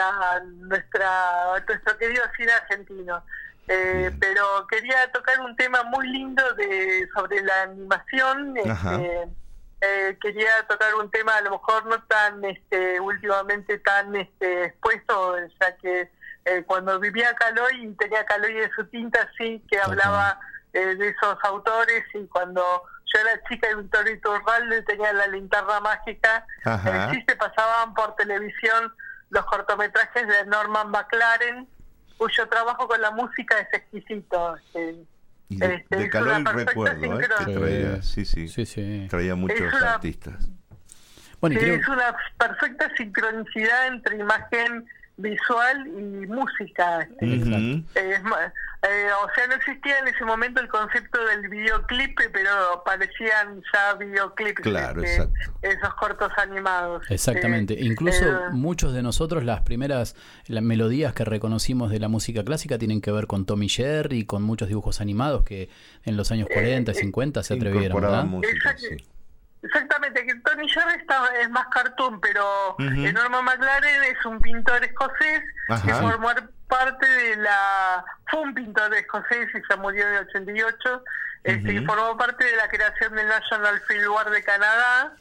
a nuestra a nuestro querido cine argentino. Eh, pero quería tocar un tema muy lindo de sobre la animación. Este, eh, quería tocar un tema a lo mejor no tan este últimamente tan este expuesto ya que eh, cuando vivía Caloy y tenía Caloy de su tinta sí que hablaba eh, de esos autores y cuando yo era chica de Victoria Iturralde, tenía la linterna mágica, eh, sí se pasaban por televisión los cortometrajes de Norman McLaren, cuyo trabajo con la música es exquisito. eh, Y de, este, de y perfecta recuerdo, ¿eh? que traía, sí, sí, Sí, sí. traía muchos una- artistas. Bueno, y Sí, creo- es una perfecta sincronicidad entre imagen visual y música. este. Es eh, o sea, no existía en ese momento el concepto del videoclip, pero parecían ya videoclips. Claro, este, exacto. Esos cortos animados. Exactamente. Eh, Incluso eh, muchos de nosotros las primeras las melodías que reconocimos de la música clásica tienen que ver con Tommy Jerry, con muchos dibujos animados que en los años 40 y 50 se atrevieron, ¿verdad? Incorporaban música, Exacto. sí. Exactamente, que Tony está, es más cartoon, pero eh, Norman McLaren es un pintor escocés que formó parte de la... Fue un pintor escocés y se murió en el 88, este, y Ujú. formó parte de la creación del National Fieldwork de Canadá.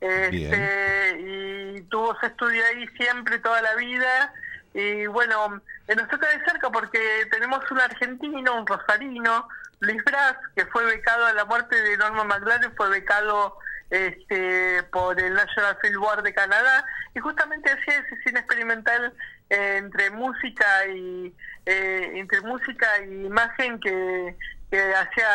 Este, y tuvo su estudio ahí siempre, toda la vida. Y bueno, nos toca de cerca porque tenemos un argentino, un rosarino, Luis Brás, que fue becado a la muerte de Norman McLaren, fue becado este, por el National Fieldwork de Canadá y justamente hacía ese cine experimental eh, entre música y eh, entre música y imagen que, que hacía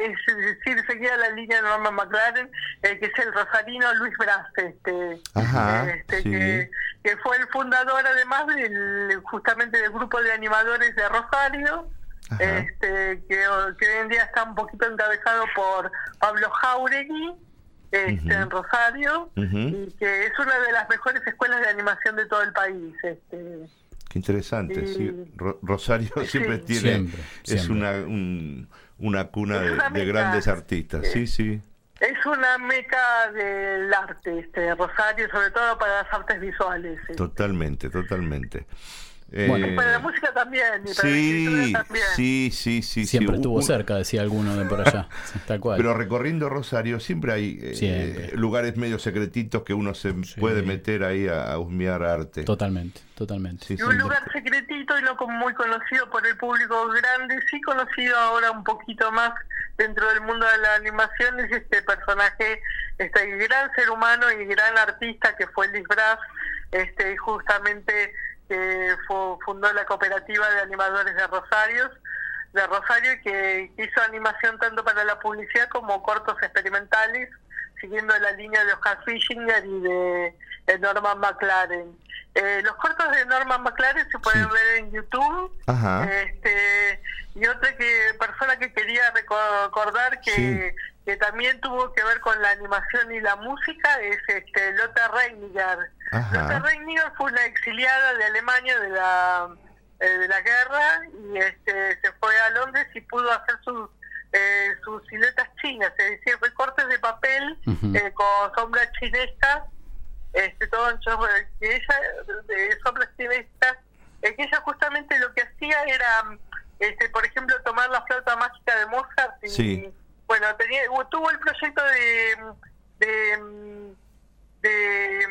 es decir seguía la línea de Norman McLaren eh, que es el rosarino Luis Brás este Ajá, este, sí. que, que fue el fundador además del justamente del grupo de animadores de Rosario Ajá. este que, que hoy en día está un poquito encabezado por Pablo Jauregui este, en Rosario y que es una de las mejores escuelas de animación de todo el país este Qué interesante, Y- sí. Ro- Rosario siempre tiene, Siempre, es siempre. una, un- una cuna Es de, una de meca. grandes artistas, sí, sí. es una meca del arte este Rosario sobre todo para las artes visuales este. Totalmente, totalmente. Bueno. Eh, para la música también y para la sí, también sí, sí, sí. Siempre sí. estuvo Un- cerca, decía alguno de por allá. Sí, Tal cual. Pero recorriendo Rosario siempre hay eh, Siempre. lugares medio secretitos que uno se puede meter ahí a, a husmear arte. Totalmente, totalmente. Sí, y un lugar secretito y no como muy conocido por el público grande, sí conocido ahora un poquito más dentro del mundo de la animación, es este personaje, este gran ser humano y gran artista que fue Liz Brass, este, y justamente que fu- fundó la cooperativa de animadores de Rosario, de Rosario que hizo animación tanto para la publicidad como cortos experimentales, siguiendo la línea de Oscar Fischinger y de, de Norman McLaren. Eh, los cortos de Norman McLaren se pueden ver en YouTube. Ajá. Este, y otra que persona que quería reco- recordar que, Sí. Que también tuvo que ver con la animación y la música es este Lotte Reiniger. Ajá. Reiniger fue una exiliada de Alemania de la eh, de la guerra y este se fue a Londres y pudo hacer sus eh, sus siluetas chinas, es decir, recortes de papel eh, con sombras chinescas, este, todo en que ella, de sombras chinescas, que ella justamente lo que hacía era, este, por ejemplo, tomar la flauta mágica de Mozart y, Sí. Bueno, tenía, tuvo el proyecto de, de, de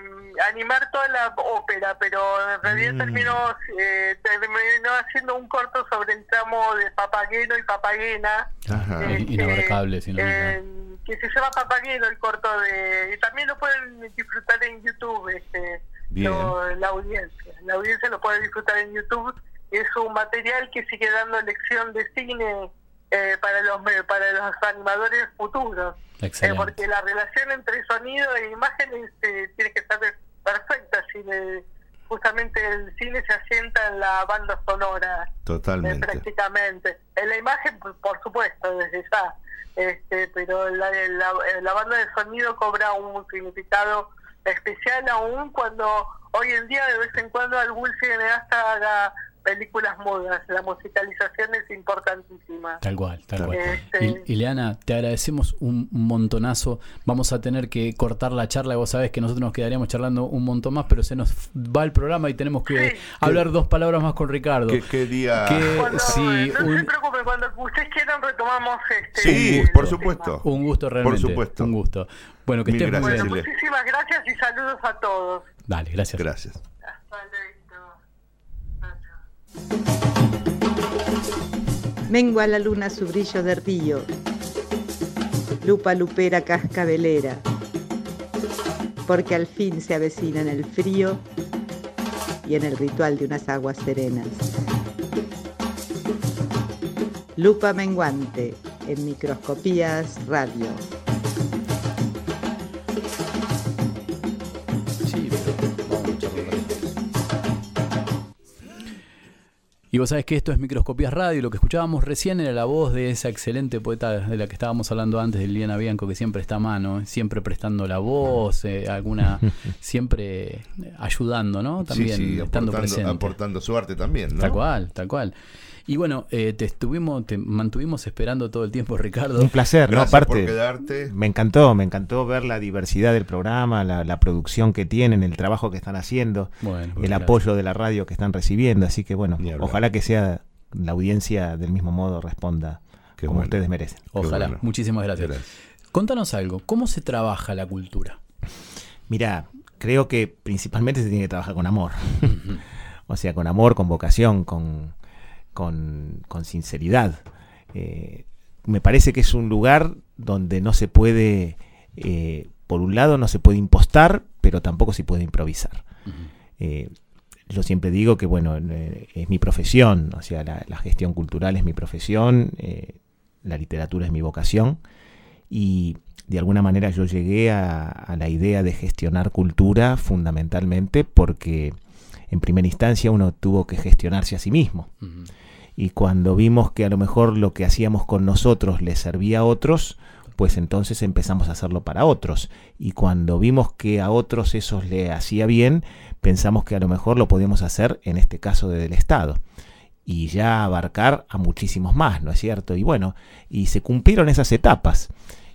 animar toda la ópera, pero en realidad Mm. terminó, eh, terminó haciendo un corto sobre el tramo de Papageno y Papagena. Ajá. Eh, In- Inabarcable, si no eh, que se llama Papageno el corto de y también lo pueden disfrutar en YouTube este Bien. lo- la audiencia la audiencia lo puede disfrutar en YouTube es un material que sigue dando lección de cine eh, para los para los animadores futuros Eh, porque la relación entre sonido e imágenes eh, tiene que estar perfecta si le- justamente el cine se asienta en la banda sonora eh, Totalmente. prácticamente. En la imagen, por, por supuesto, desde ya. Este, pero la, la, la banda de sonido cobra un significado especial aún cuando hoy en día de vez en cuando algún cineasta haga películas mudas. La musicalización es importantísima. Tal cual, tal cual. Este- Ileana, te agradecemos un montonazo. Vamos a tener que cortar la charla. Vos sabés que nosotros nos quedaríamos charlando un montón más, pero se nos va el programa y tenemos que Sí. hablar dos palabras más con Ricardo. ¿Qué, qué día? Que- Cuando, sí, no se un, preocupen, cuando ustedes quieran retomamos este Sí, por tema. supuesto. un gusto realmente. supuesto. Un gusto. Bueno, que Mil estés muy bien. Bueno, muchísimas gracias y saludos a todos. Dale, gracias. Gracias. Hasta luego. Mengua la luna su brillo de río. lupa lupera cascabelera, porque al fin se avecina en el frío y en el ritual de unas aguas serenas. Lupa menguante en microscopías radio. Y vos sabés que esto es Microscopías Radio lo que escuchábamos recién era la voz de esa excelente poeta de la que estábamos hablando antes, de Liliana Bianco, que siempre está a mano, siempre prestando la voz, eh, alguna, siempre ayudando, ¿no? También sí, sí, estando aportando, presente. aportando su arte también, ¿no? Tal cual, tal cual. Y bueno, eh, te estuvimos, te mantuvimos esperando todo el tiempo, Ricardo. Un placer, ¿no? Por Aparte, quedarte. me encantó, me encantó ver la diversidad del programa, la, la producción que tienen, el trabajo que están haciendo, Bueno, el gracias. apoyo de la radio que están recibiendo. Así que bueno, ojalá que sea la audiencia del mismo modo responda Qué como bueno. ustedes merecen. Ojalá. bueno. Muchísimas gracias. Gracias. Contanos algo, ¿cómo se trabaja la cultura? Mira, creo que principalmente se tiene que trabajar con amor. o sea, con amor, con vocación, con, con, con sinceridad. Eh, me parece que es un lugar donde no se puede, eh, por un lado, no se puede impostar, pero tampoco se puede improvisar. Eh, yo siempre digo que, bueno, es mi profesión, o sea, la, la gestión cultural es mi profesión, la literatura es mi vocación, y de alguna manera yo llegué a, a la idea de gestionar cultura fundamentalmente porque en primera instancia uno tuvo que gestionarse a sí mismo. Y cuando vimos que a lo mejor lo que hacíamos con nosotros le servía a otros, pues entonces empezamos a hacerlo para otros. Y cuando vimos que a otros eso le hacía bien, pensamos que a lo mejor lo podíamos hacer en este caso desde el Estado. Y ya abarcar a muchísimos más, ¿no es cierto? Y bueno, y se cumplieron esas etapas.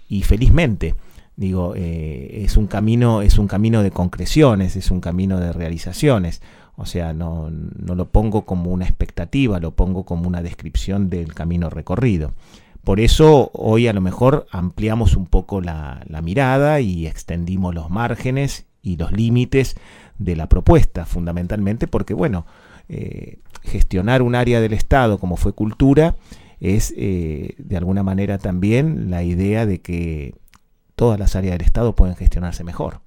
Y felizmente, digo, eh, es un camino, es un camino de concreciones, es un camino de realizaciones. O sea, no, no lo pongo como una expectativa, lo pongo como una descripción del camino recorrido. Por eso hoy a lo mejor ampliamos un poco la, la mirada y extendimos los márgenes y los límites de la propuesta, fundamentalmente porque, bueno, eh, gestionar un área del Estado como fue cultura es eh, de alguna manera también la idea de que todas las áreas del Estado pueden gestionarse mejor.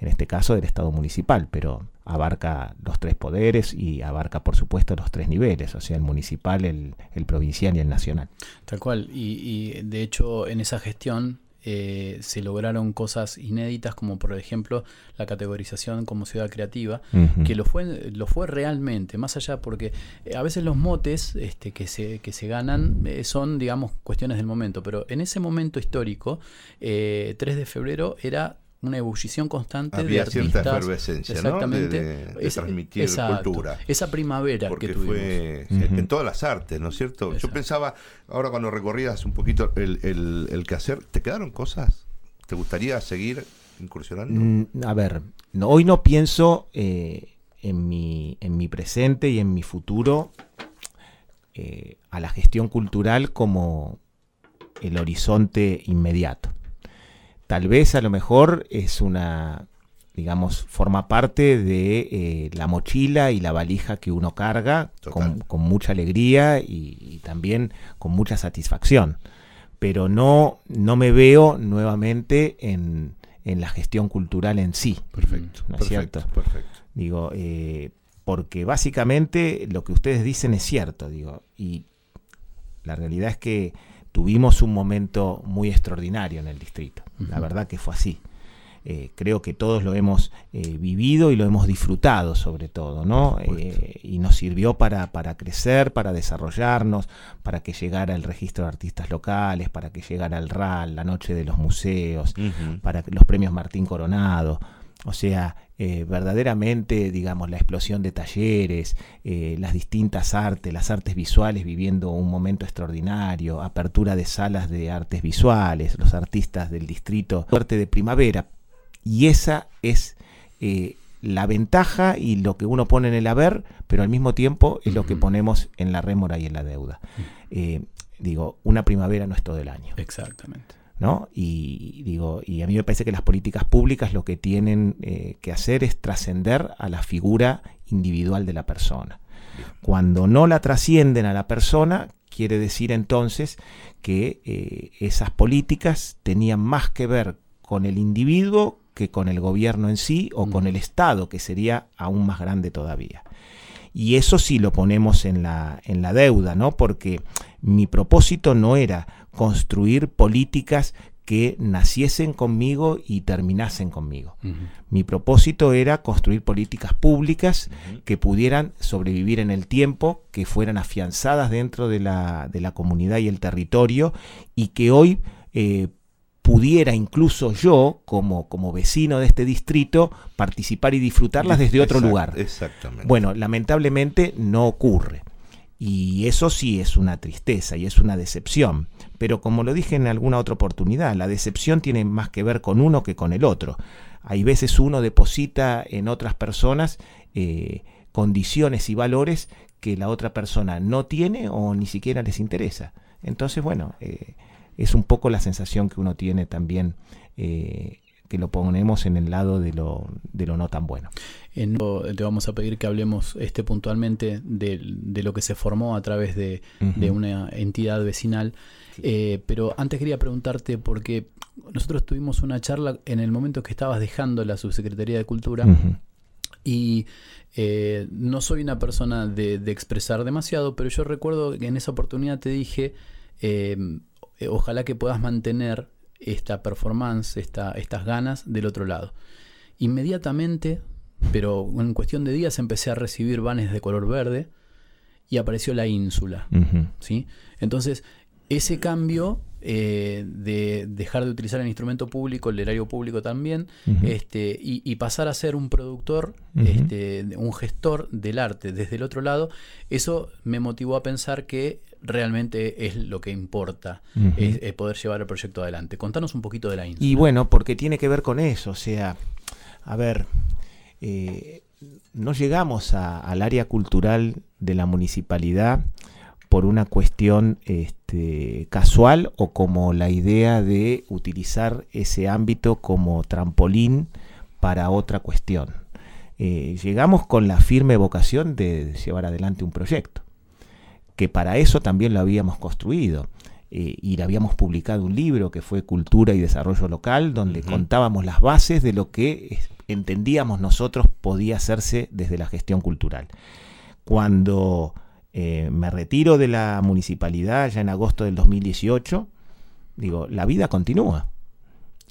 En este caso del Estado municipal, pero abarca los tres poderes y abarca, por supuesto, los tres niveles, o sea, el municipal, el, el provincial y el nacional. Tal cual. Y, y, de hecho, en esa gestión eh, se lograron cosas inéditas, como por ejemplo la categorización como ciudad creativa, uh -huh. que lo fue, lo fue realmente, más allá, porque eh, a veces los motes este, que, se, que se ganan eh, son, digamos, cuestiones del momento, pero en ese momento histórico, 3 de febrero era una ebullición constante Había de artistas. cierta efervescencia, exactamente, ¿no? De, de, de es, transmitir exacto, cultura. Esa primavera Porque que tuvimos. fue uh -huh. en todas las artes, ¿no es cierto? Exacto. Yo pensaba, ahora cuando recorrías un poquito el, el, el quehacer, ¿te quedaron cosas? ¿Te gustaría seguir incursionando? Mm, a ver, no, hoy no pienso eh, en, mi, en mi presente y en mi futuro eh, a la gestión cultural como el horizonte inmediato. Tal vez a lo mejor es una, digamos, forma parte de eh, la mochila y la valija que uno carga con, con, mucha alegría y, y, también con mucha satisfacción. Pero no, no me veo nuevamente en, en la gestión cultural en sí. Perfecto. ¿No es perfecto, cierto? Perfecto. Digo, eh, porque básicamente lo que ustedes dicen es cierto, digo, y la realidad es que tuvimos un momento muy extraordinario en el distrito. Uh -huh. La verdad que fue así. Eh, creo que todos lo hemos eh, vivido y lo hemos disfrutado sobre todo, ¿no? Eh, y nos sirvió para, para crecer, para desarrollarnos, para que llegara el registro de artistas locales, para que llegara el RAL, la noche de los museos, uh -huh. para que los premios Martín Coronado. O sea, eh, verdaderamente, digamos, la explosión de talleres, eh, las distintas artes, las artes visuales viviendo un momento extraordinario, apertura de salas de artes visuales, los artistas del distrito, arte de primavera. Y esa es eh, la ventaja y lo que uno pone en el haber, pero al mismo tiempo es lo que ponemos en la rémora y en la deuda. Eh, digo, una primavera no es todo el año. Exactamente. ¿No? Y digo, y a mí me parece que las políticas públicas lo que tienen eh, que hacer es trascender a la figura individual de la persona. Cuando no la trascienden a la persona, quiere decir entonces que eh, esas políticas tenían más que ver con el individuo que con el gobierno en sí o con el Estado, que sería aún más grande todavía. Y eso sí lo ponemos en la, en la deuda, ¿no? Porque mi propósito no era construir políticas que naciesen conmigo y terminasen conmigo. Mi propósito era construir políticas públicas que pudieran sobrevivir en el tiempo, que fueran afianzadas dentro de la, de la comunidad y el territorio y que hoy eh, pudiera incluso yo, como, como vecino de este distrito, participar y disfrutarlas desde otro lugar. Exactamente. Bueno, lamentablemente no ocurre. Y eso sí es una tristeza y es una decepción. Pero como lo dije en alguna otra oportunidad, la decepción tiene más que ver con uno que con el otro. Hay veces uno deposita en otras personas eh, condiciones y valores que la otra persona no tiene o ni siquiera les interesa. Entonces, bueno, eh, es un poco la sensación que uno tiene también eh, que lo ponemos en el lado de lo, de lo no tan bueno. En, te vamos a pedir que hablemos este puntualmente de, de lo que se formó a través de, de una entidad vecinal. Eh, pero antes quería preguntarte, porque nosotros tuvimos una charla en el momento que estabas dejando la Subsecretaría de Cultura. Y eh, no soy una persona de, de, expresar demasiado, pero yo recuerdo que en esa oportunidad te dije, eh, ojalá que puedas mantener esta performance, esta, estas ganas del otro lado. Inmediatamente, pero en cuestión de días, empecé a recibir vanes de color verde y apareció la ínsula. ¿sí? Entonces, ese cambio eh, de dejar de utilizar el instrumento público, el erario público también, este, y, pasar a ser un productor, este, un gestor del arte desde el otro lado, eso me motivó a pensar que realmente es lo que importa, es, poder llevar el proyecto adelante. Contanos un poquito de la ínsula. Y bueno, porque tiene que ver con eso, o sea, a ver, eh, no llegamos al área cultural de la municipalidad por una cuestión este, casual o como la idea de utilizar ese ámbito como trampolín para otra cuestión. Eh, llegamos con la firme vocación de llevar adelante un proyecto, que para eso también lo habíamos construido. Eh, y le habíamos publicado un libro que fue Cultura y Desarrollo Local, donde contábamos las bases de lo que entendíamos nosotros podía hacerse desde la gestión cultural. Cuando eh, me retiro de la municipalidad ya en agosto del 2018, digo, la vida continúa.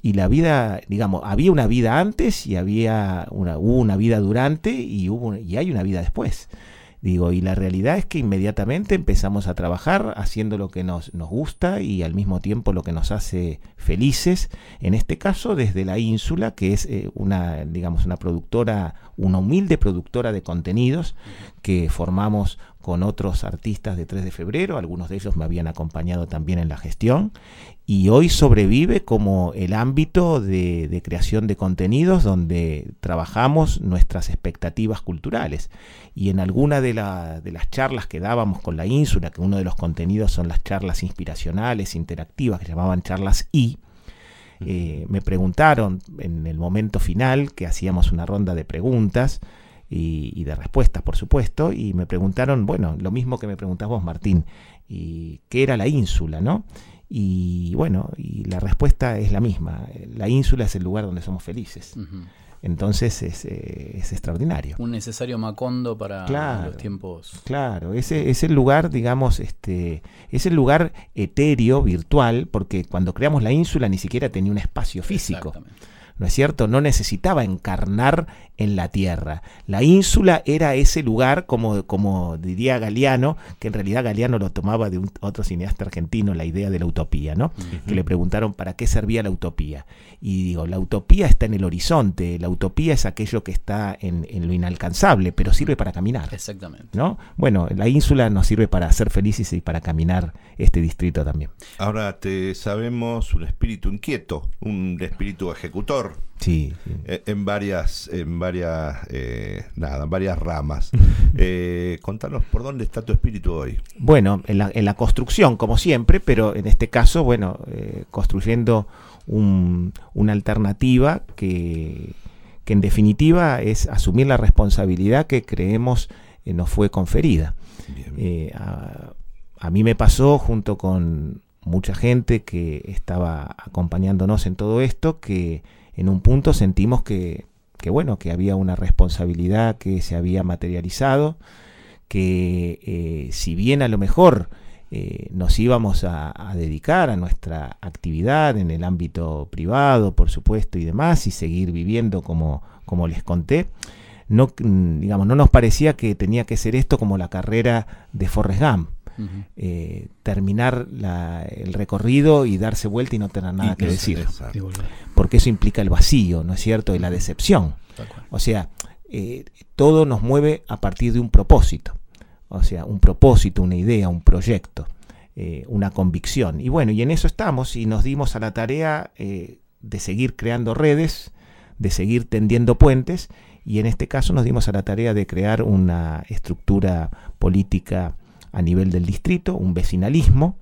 Y la vida, digamos, había una vida antes y había una, hubo una vida durante y, hubo, y hay una vida después. Digo, y la realidad es que inmediatamente empezamos a trabajar haciendo lo que nos, nos gusta y al mismo tiempo lo que nos hace felices, en este caso desde la ínsula, que es eh, una, digamos, una productora, una humilde productora de contenidos que formamos con otros artistas de 3 de febrero, algunos de ellos me habían acompañado también en la gestión, y hoy sobrevive como el ámbito de, creación de contenidos donde trabajamos nuestras expectativas culturales. Y en alguna de, de las charlas que dábamos con la ínsula, que uno de los contenidos son las charlas inspiracionales, interactivas, que llamaban charlas I, eh, me preguntaron en el momento final que hacíamos una ronda de preguntas, y, de respuestas, por supuesto, y me preguntaron, bueno, lo mismo que me preguntás vos, Martín, y qué era la ínsula, ¿no? Y bueno, y la respuesta es la misma, la ínsula es el lugar donde somos felices. Entonces es, eh, es, extraordinario. Un necesario macondo para los tiempos. Claro, ese es el lugar, digamos, este, es el lugar etéreo, virtual, porque cuando creamos la ínsula ni siquiera tenía un espacio físico. ¿no es cierto? No necesitaba encarnar en la tierra. La ínsula era ese lugar, como, como diría Galeano, que en realidad Galeano lo tomaba de un, otro cineasta argentino, la idea de la utopía, ¿no? Que le preguntaron para qué servía la utopía. Y digo, la utopía está en el horizonte, la utopía es aquello que está en, lo inalcanzable, pero sirve para caminar. Exactamente. ¿no? Bueno, la ínsula nos sirve para ser felices y para caminar este distrito también. Ahora te sabemos un espíritu inquieto, un espíritu ejecutor. Sí. Eh, en varias, en varias, eh, nada, en varias ramas. eh, contanos por dónde está tu espíritu hoy. Bueno, en la, en la construcción, como siempre, pero en este caso, bueno, eh, construyendo una alternativa que, en definitiva es asumir la responsabilidad que creemos nos fue conferida. a mí me pasó junto con mucha gente que estaba acompañándonos en todo esto, que en un punto sentimos que, bueno, que había una responsabilidad que se había materializado, que eh, si bien a lo mejor eh, nos íbamos a, dedicar a nuestra actividad en el ámbito privado, por supuesto, y demás, y seguir viviendo como, como les conté, no, digamos, no nos parecía que tenía que ser esto como la carrera de Forrest Gump. Eh, terminar el recorrido y darse vuelta y no tener nada que decir. Porque eso implica el vacío, ¿no es cierto? Y la decepción. O sea, eh, todo nos mueve a partir de un propósito. O sea, un propósito, una idea, un proyecto, eh, una convicción. Y bueno, y en eso estamos y nos dimos a la tarea de seguir creando redes, de seguir tendiendo puentes y en este caso nos dimos a la tarea de crear una estructura política a nivel del distrito, un vecinalismo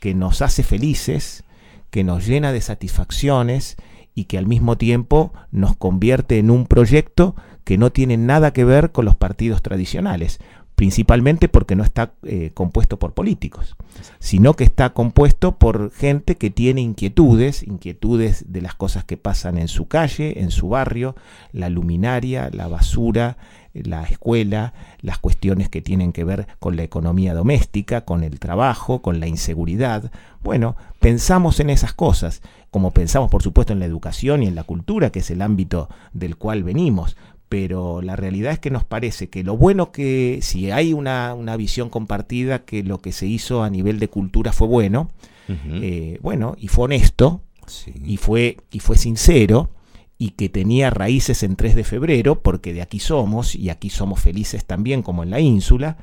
que nos hace felices, que nos llena de satisfacciones y que al mismo tiempo nos convierte en un proyecto que no tiene nada que ver con los partidos tradicionales, principalmente porque no está eh, compuesto por políticos, sino que está compuesto por gente que tiene inquietudes, inquietudes de las cosas que pasan en su calle, en su barrio, la luminaria, la basura, la escuela, las cuestiones que tienen que ver con la economía doméstica, con el trabajo, con la inseguridad. Bueno, pensamos en esas cosas, como pensamos por supuesto en la educación y en la cultura, que es el ámbito del cual venimos, pero la realidad es que nos parece que lo bueno que, si hay una, visión compartida, que lo que se hizo a nivel de cultura fue bueno, eh, bueno, y fue honesto, y, fue, y fue sincero, y que tenía raíces en 3 de febrero, porque de aquí somos y aquí somos felices también como en la ínsula,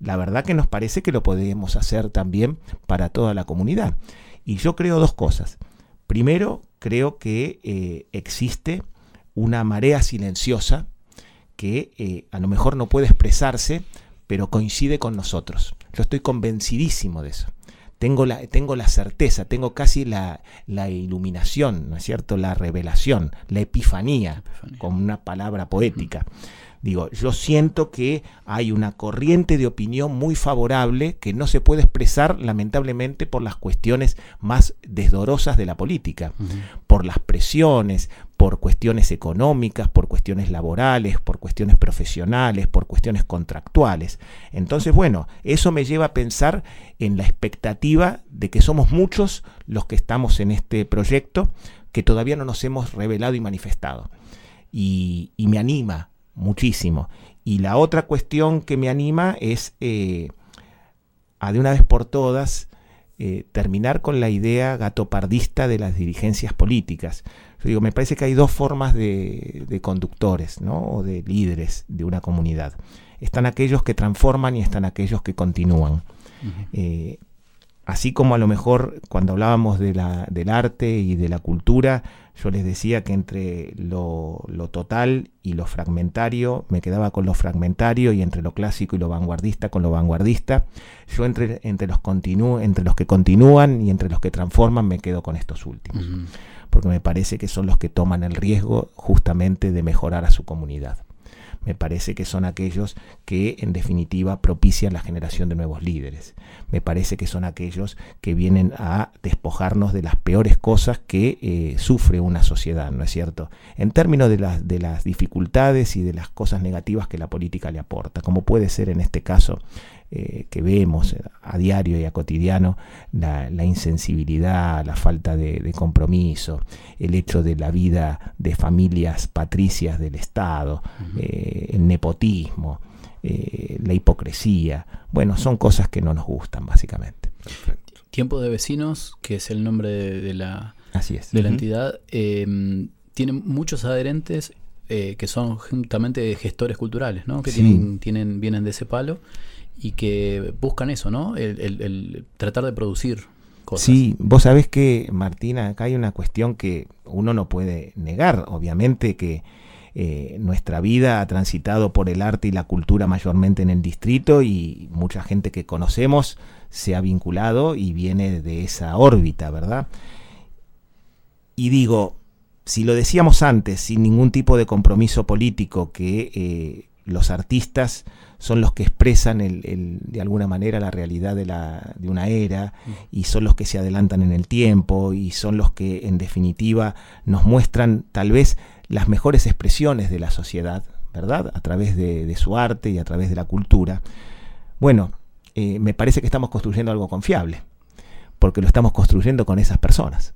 la verdad que nos parece que lo podemos hacer también para toda la comunidad. Y yo creo dos cosas. Primero, creo que eh, existe una marea silenciosa que eh, a lo mejor no puede expresarse, pero coincide con nosotros. Yo estoy convencidísimo de eso tengo la, tengo la certeza, tengo casi la, iluminación, ¿no es cierto? La revelación, la epifanía, como una palabra poética. Digo, yo siento que hay una corriente de opinión muy favorable que no se puede expresar lamentablemente por las cuestiones más desdorosas de la política, por las presiones, por cuestiones económicas, por cuestiones laborales, por cuestiones profesionales, por cuestiones contractuales. Entonces, bueno, eso me lleva a pensar en la expectativa de que somos muchos los que estamos en este proyecto que todavía no nos hemos revelado y manifestado. Y, y me anima muchísimo. Y la otra cuestión que me anima es eh, a de una vez por todas eh, terminar con la idea gatopardista de las dirigencias políticas. Yo digo, me parece que hay dos formas de, conductores, ¿no? O de líderes de una comunidad. Están aquellos que transforman y están aquellos que continúan. Eh, así como a lo mejor cuando hablábamos de la, del arte y de la cultura, yo les decía que entre lo, total y lo fragmentario, me quedaba con lo fragmentario y entre lo clásico y lo vanguardista con lo vanguardista. Yo entre, entre, los, entre los que continúan y entre los que transforman me quedo con estos últimos. Porque me parece que son los que toman el riesgo justamente de mejorar a su comunidad me parece que son aquellos que en definitiva propician la generación de nuevos líderes. Me parece que son aquellos que vienen a despojarnos de las peores cosas que eh, sufre una sociedad, ¿no es cierto? En términos de las, de las dificultades y de las cosas negativas que la política le aporta, como puede ser en este caso eh, que vemos a diario y a cotidiano, la, insensibilidad, la falta de, compromiso, el hecho de la vida de familias patricias del Estado, eh, el nepotismo, eh, la hipocresía. Bueno, son cosas que no nos gustan, básicamente. Tiempo de Vecinos, que es el nombre de, la, Así es. de la entidad, em, tiene muchos adherentes que son juntamente gestores culturales, ¿no? que tienen, tienen, vienen de ese palo y que buscan eso, ¿no? El, tratar de producir cosas. Sí, vos sabés que, Martina, acá hay una cuestión que uno no puede negar. Obviamente que eh, nuestra vida ha transitado por el arte y la cultura mayormente en el distrito y mucha gente que conocemos se ha vinculado y viene de esa órbita, ¿verdad? Y digo, si lo decíamos antes, sin ningún tipo de compromiso político, que eh, los artistas son los que expresan el, el, de alguna manera la realidad de, la, de una era y son los que se adelantan en el tiempo y son los que en definitiva nos muestran tal vez las mejores expresiones de la sociedad, ¿verdad? A través de, de su arte y a través de la cultura. Bueno, eh, me parece que estamos construyendo algo confiable, porque lo estamos construyendo con esas personas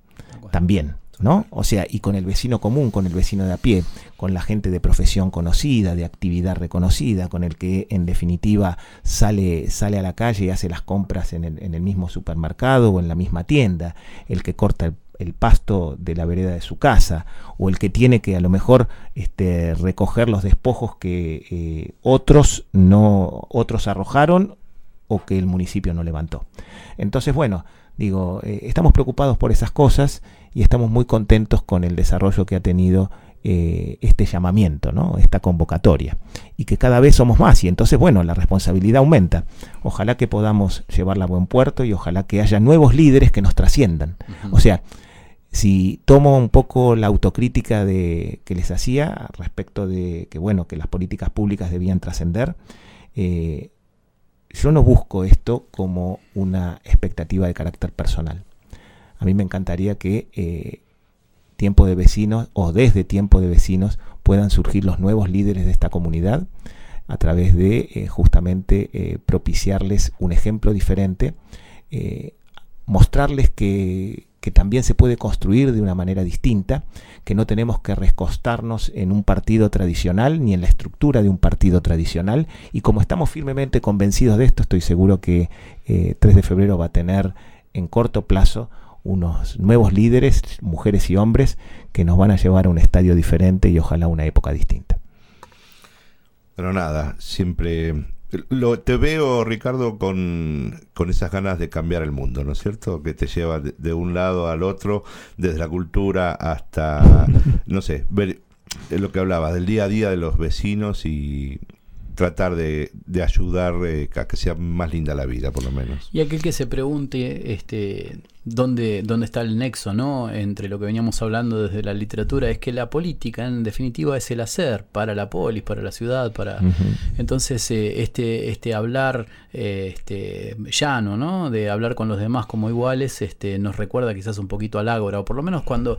también. ¿No? O sea, y con el vecino común, con el vecino de a pie, con la gente de profesión conocida, de actividad reconocida, con el que en definitiva sale, sale a la calle y hace las compras en el, mismo supermercado o en la misma tienda, el que corta el, el, pasto de la vereda de su casa, o el que tiene que a lo mejor este, recoger los despojos que eh, otros no, otros arrojaron o que el municipio no levantó. Entonces, bueno, digo, eh, estamos preocupados por esas cosas y estamos muy contentos con el desarrollo que ha tenido eh, este llamamiento, ¿no? esta convocatoria, y que cada vez somos más, y entonces, bueno, la responsabilidad aumenta. Ojalá que podamos llevarla a buen puerto y ojalá que haya nuevos líderes que nos trasciendan. Uh -huh. O sea, si tomo un poco la autocrítica de, que les hacía respecto de que, bueno, que las políticas públicas debían trascender, eh, yo no busco esto como una expectativa de carácter personal. A mí me encantaría que eh, Tiempo de Vecinos o desde Tiempo de Vecinos puedan surgir los nuevos líderes de esta comunidad a través de eh, justamente eh, propiciarles un ejemplo diferente, eh, mostrarles que, también se puede construir de una manera distinta, que no tenemos que recostarnos en un partido tradicional ni en la estructura de un partido tradicional. Y como estamos firmemente convencidos de esto, estoy seguro que 3 de febrero va a tener en corto plazo unos nuevos líderes, mujeres y hombres, que nos van a llevar a un estadio diferente y ojalá una época distinta. Pero nada, siempre lo, te veo, Ricardo, con, con, esas ganas de cambiar el mundo, ¿no es cierto? Que te lleva de, de un lado al otro, desde la cultura hasta, no sé, ver lo que hablaba, del día a día de los vecinos y tratar de, de ayudar eh, a que sea más linda la vida, por lo menos. Y aquel que se pregunte este, dónde, dónde está el nexo ¿no? entre lo que veníamos hablando desde la literatura, es que la política en definitiva es el hacer para la polis, para la ciudad, para... Uh -huh. Entonces eh, este, este hablar eh, este, llano, ¿no? de hablar con los demás como iguales, este, nos recuerda quizás un poquito al ágora, o por lo menos cuando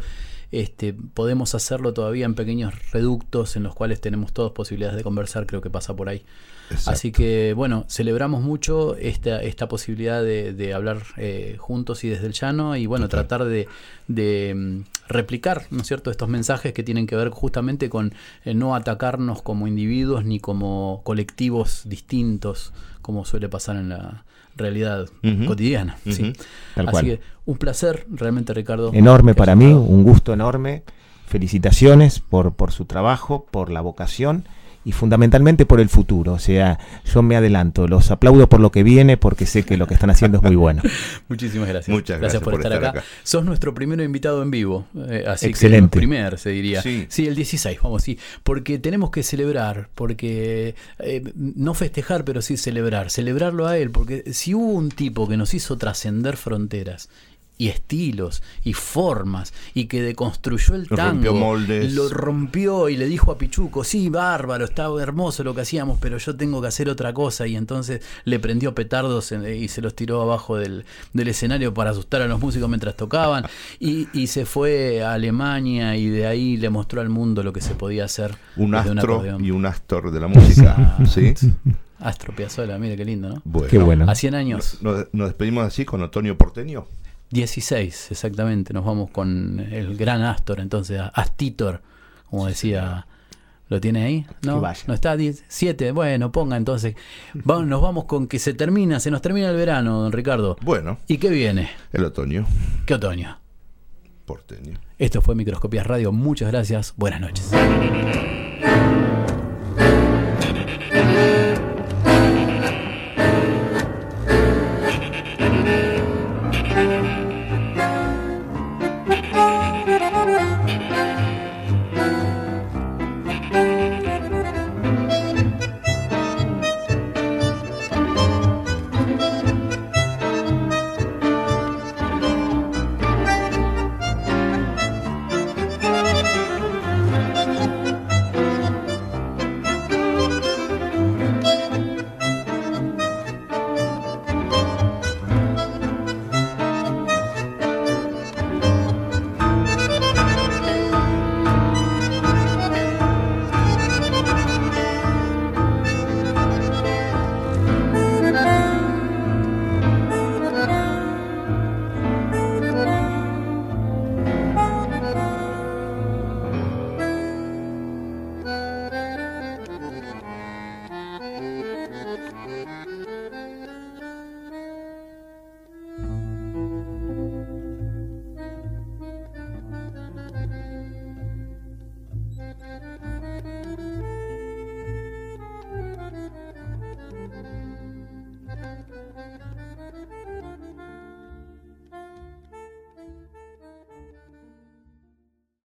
este, podemos hacerlo todavía en pequeños reductos en los cuales tenemos todas posibilidades de conversar, creo que pasa por ahí. Exacto. Así que bueno, celebramos mucho esta, esta posibilidad de, de hablar eh, juntos y desde el llano y bueno, tratar de, de, mm, replicar, ¿no es cierto?, estos mensajes que tienen que ver justamente con eh, no atacarnos como individuos ni como colectivos distintos, como suele pasar en la realidad uh -huh. cotidiana. Uh -huh. ¿sí? Así cual. que un placer realmente, Ricardo. Enorme para mí, un gusto enorme. Felicitaciones por, por su trabajo, por la vocación y fundamentalmente por el futuro. O sea, yo me adelanto, los aplaudo por lo que viene porque sé que lo que están haciendo es muy bueno. Muchísimas gracias. Muchas gracias, gracias por, por, estar, estar acá. acá. Sos nuestro primero invitado en vivo. Eh, así Excelente. Que el primer, se diría. Sí. sí. el 16, vamos, sí. Porque tenemos que celebrar, porque eh, no festejar, pero sí celebrar. Celebrarlo a él, porque si hubo un tipo que nos hizo trascender fronteras y estilos y formas y que deconstruyó el tango rompió moldes. lo rompió y le dijo a Pichuco sí bárbaro estaba hermoso lo que hacíamos pero yo tengo que hacer otra cosa y entonces le prendió petardos y se los tiró abajo del, del escenario para asustar a los músicos mientras tocaban y, y, se fue a Alemania y de ahí le mostró al mundo lo que se podía hacer un astro y un astor de la música ¿sí? Astro Piazzolla, mire qué lindo, ¿no? Bueno, qué bueno. A 100 años. Nos, nos despedimos así con Otoño Porteño. 16, exactamente. Nos vamos con el gran Astor, entonces, Astitor, como decía. ¿Lo tiene ahí? No, no está 7. Bueno, ponga entonces. Vamos, nos vamos con que se termina, se nos termina el verano, don Ricardo. Bueno. ¿Y qué viene? El otoño. ¿Qué otoño? Porteño. Esto fue Microscopías Radio. Muchas gracias. Buenas noches.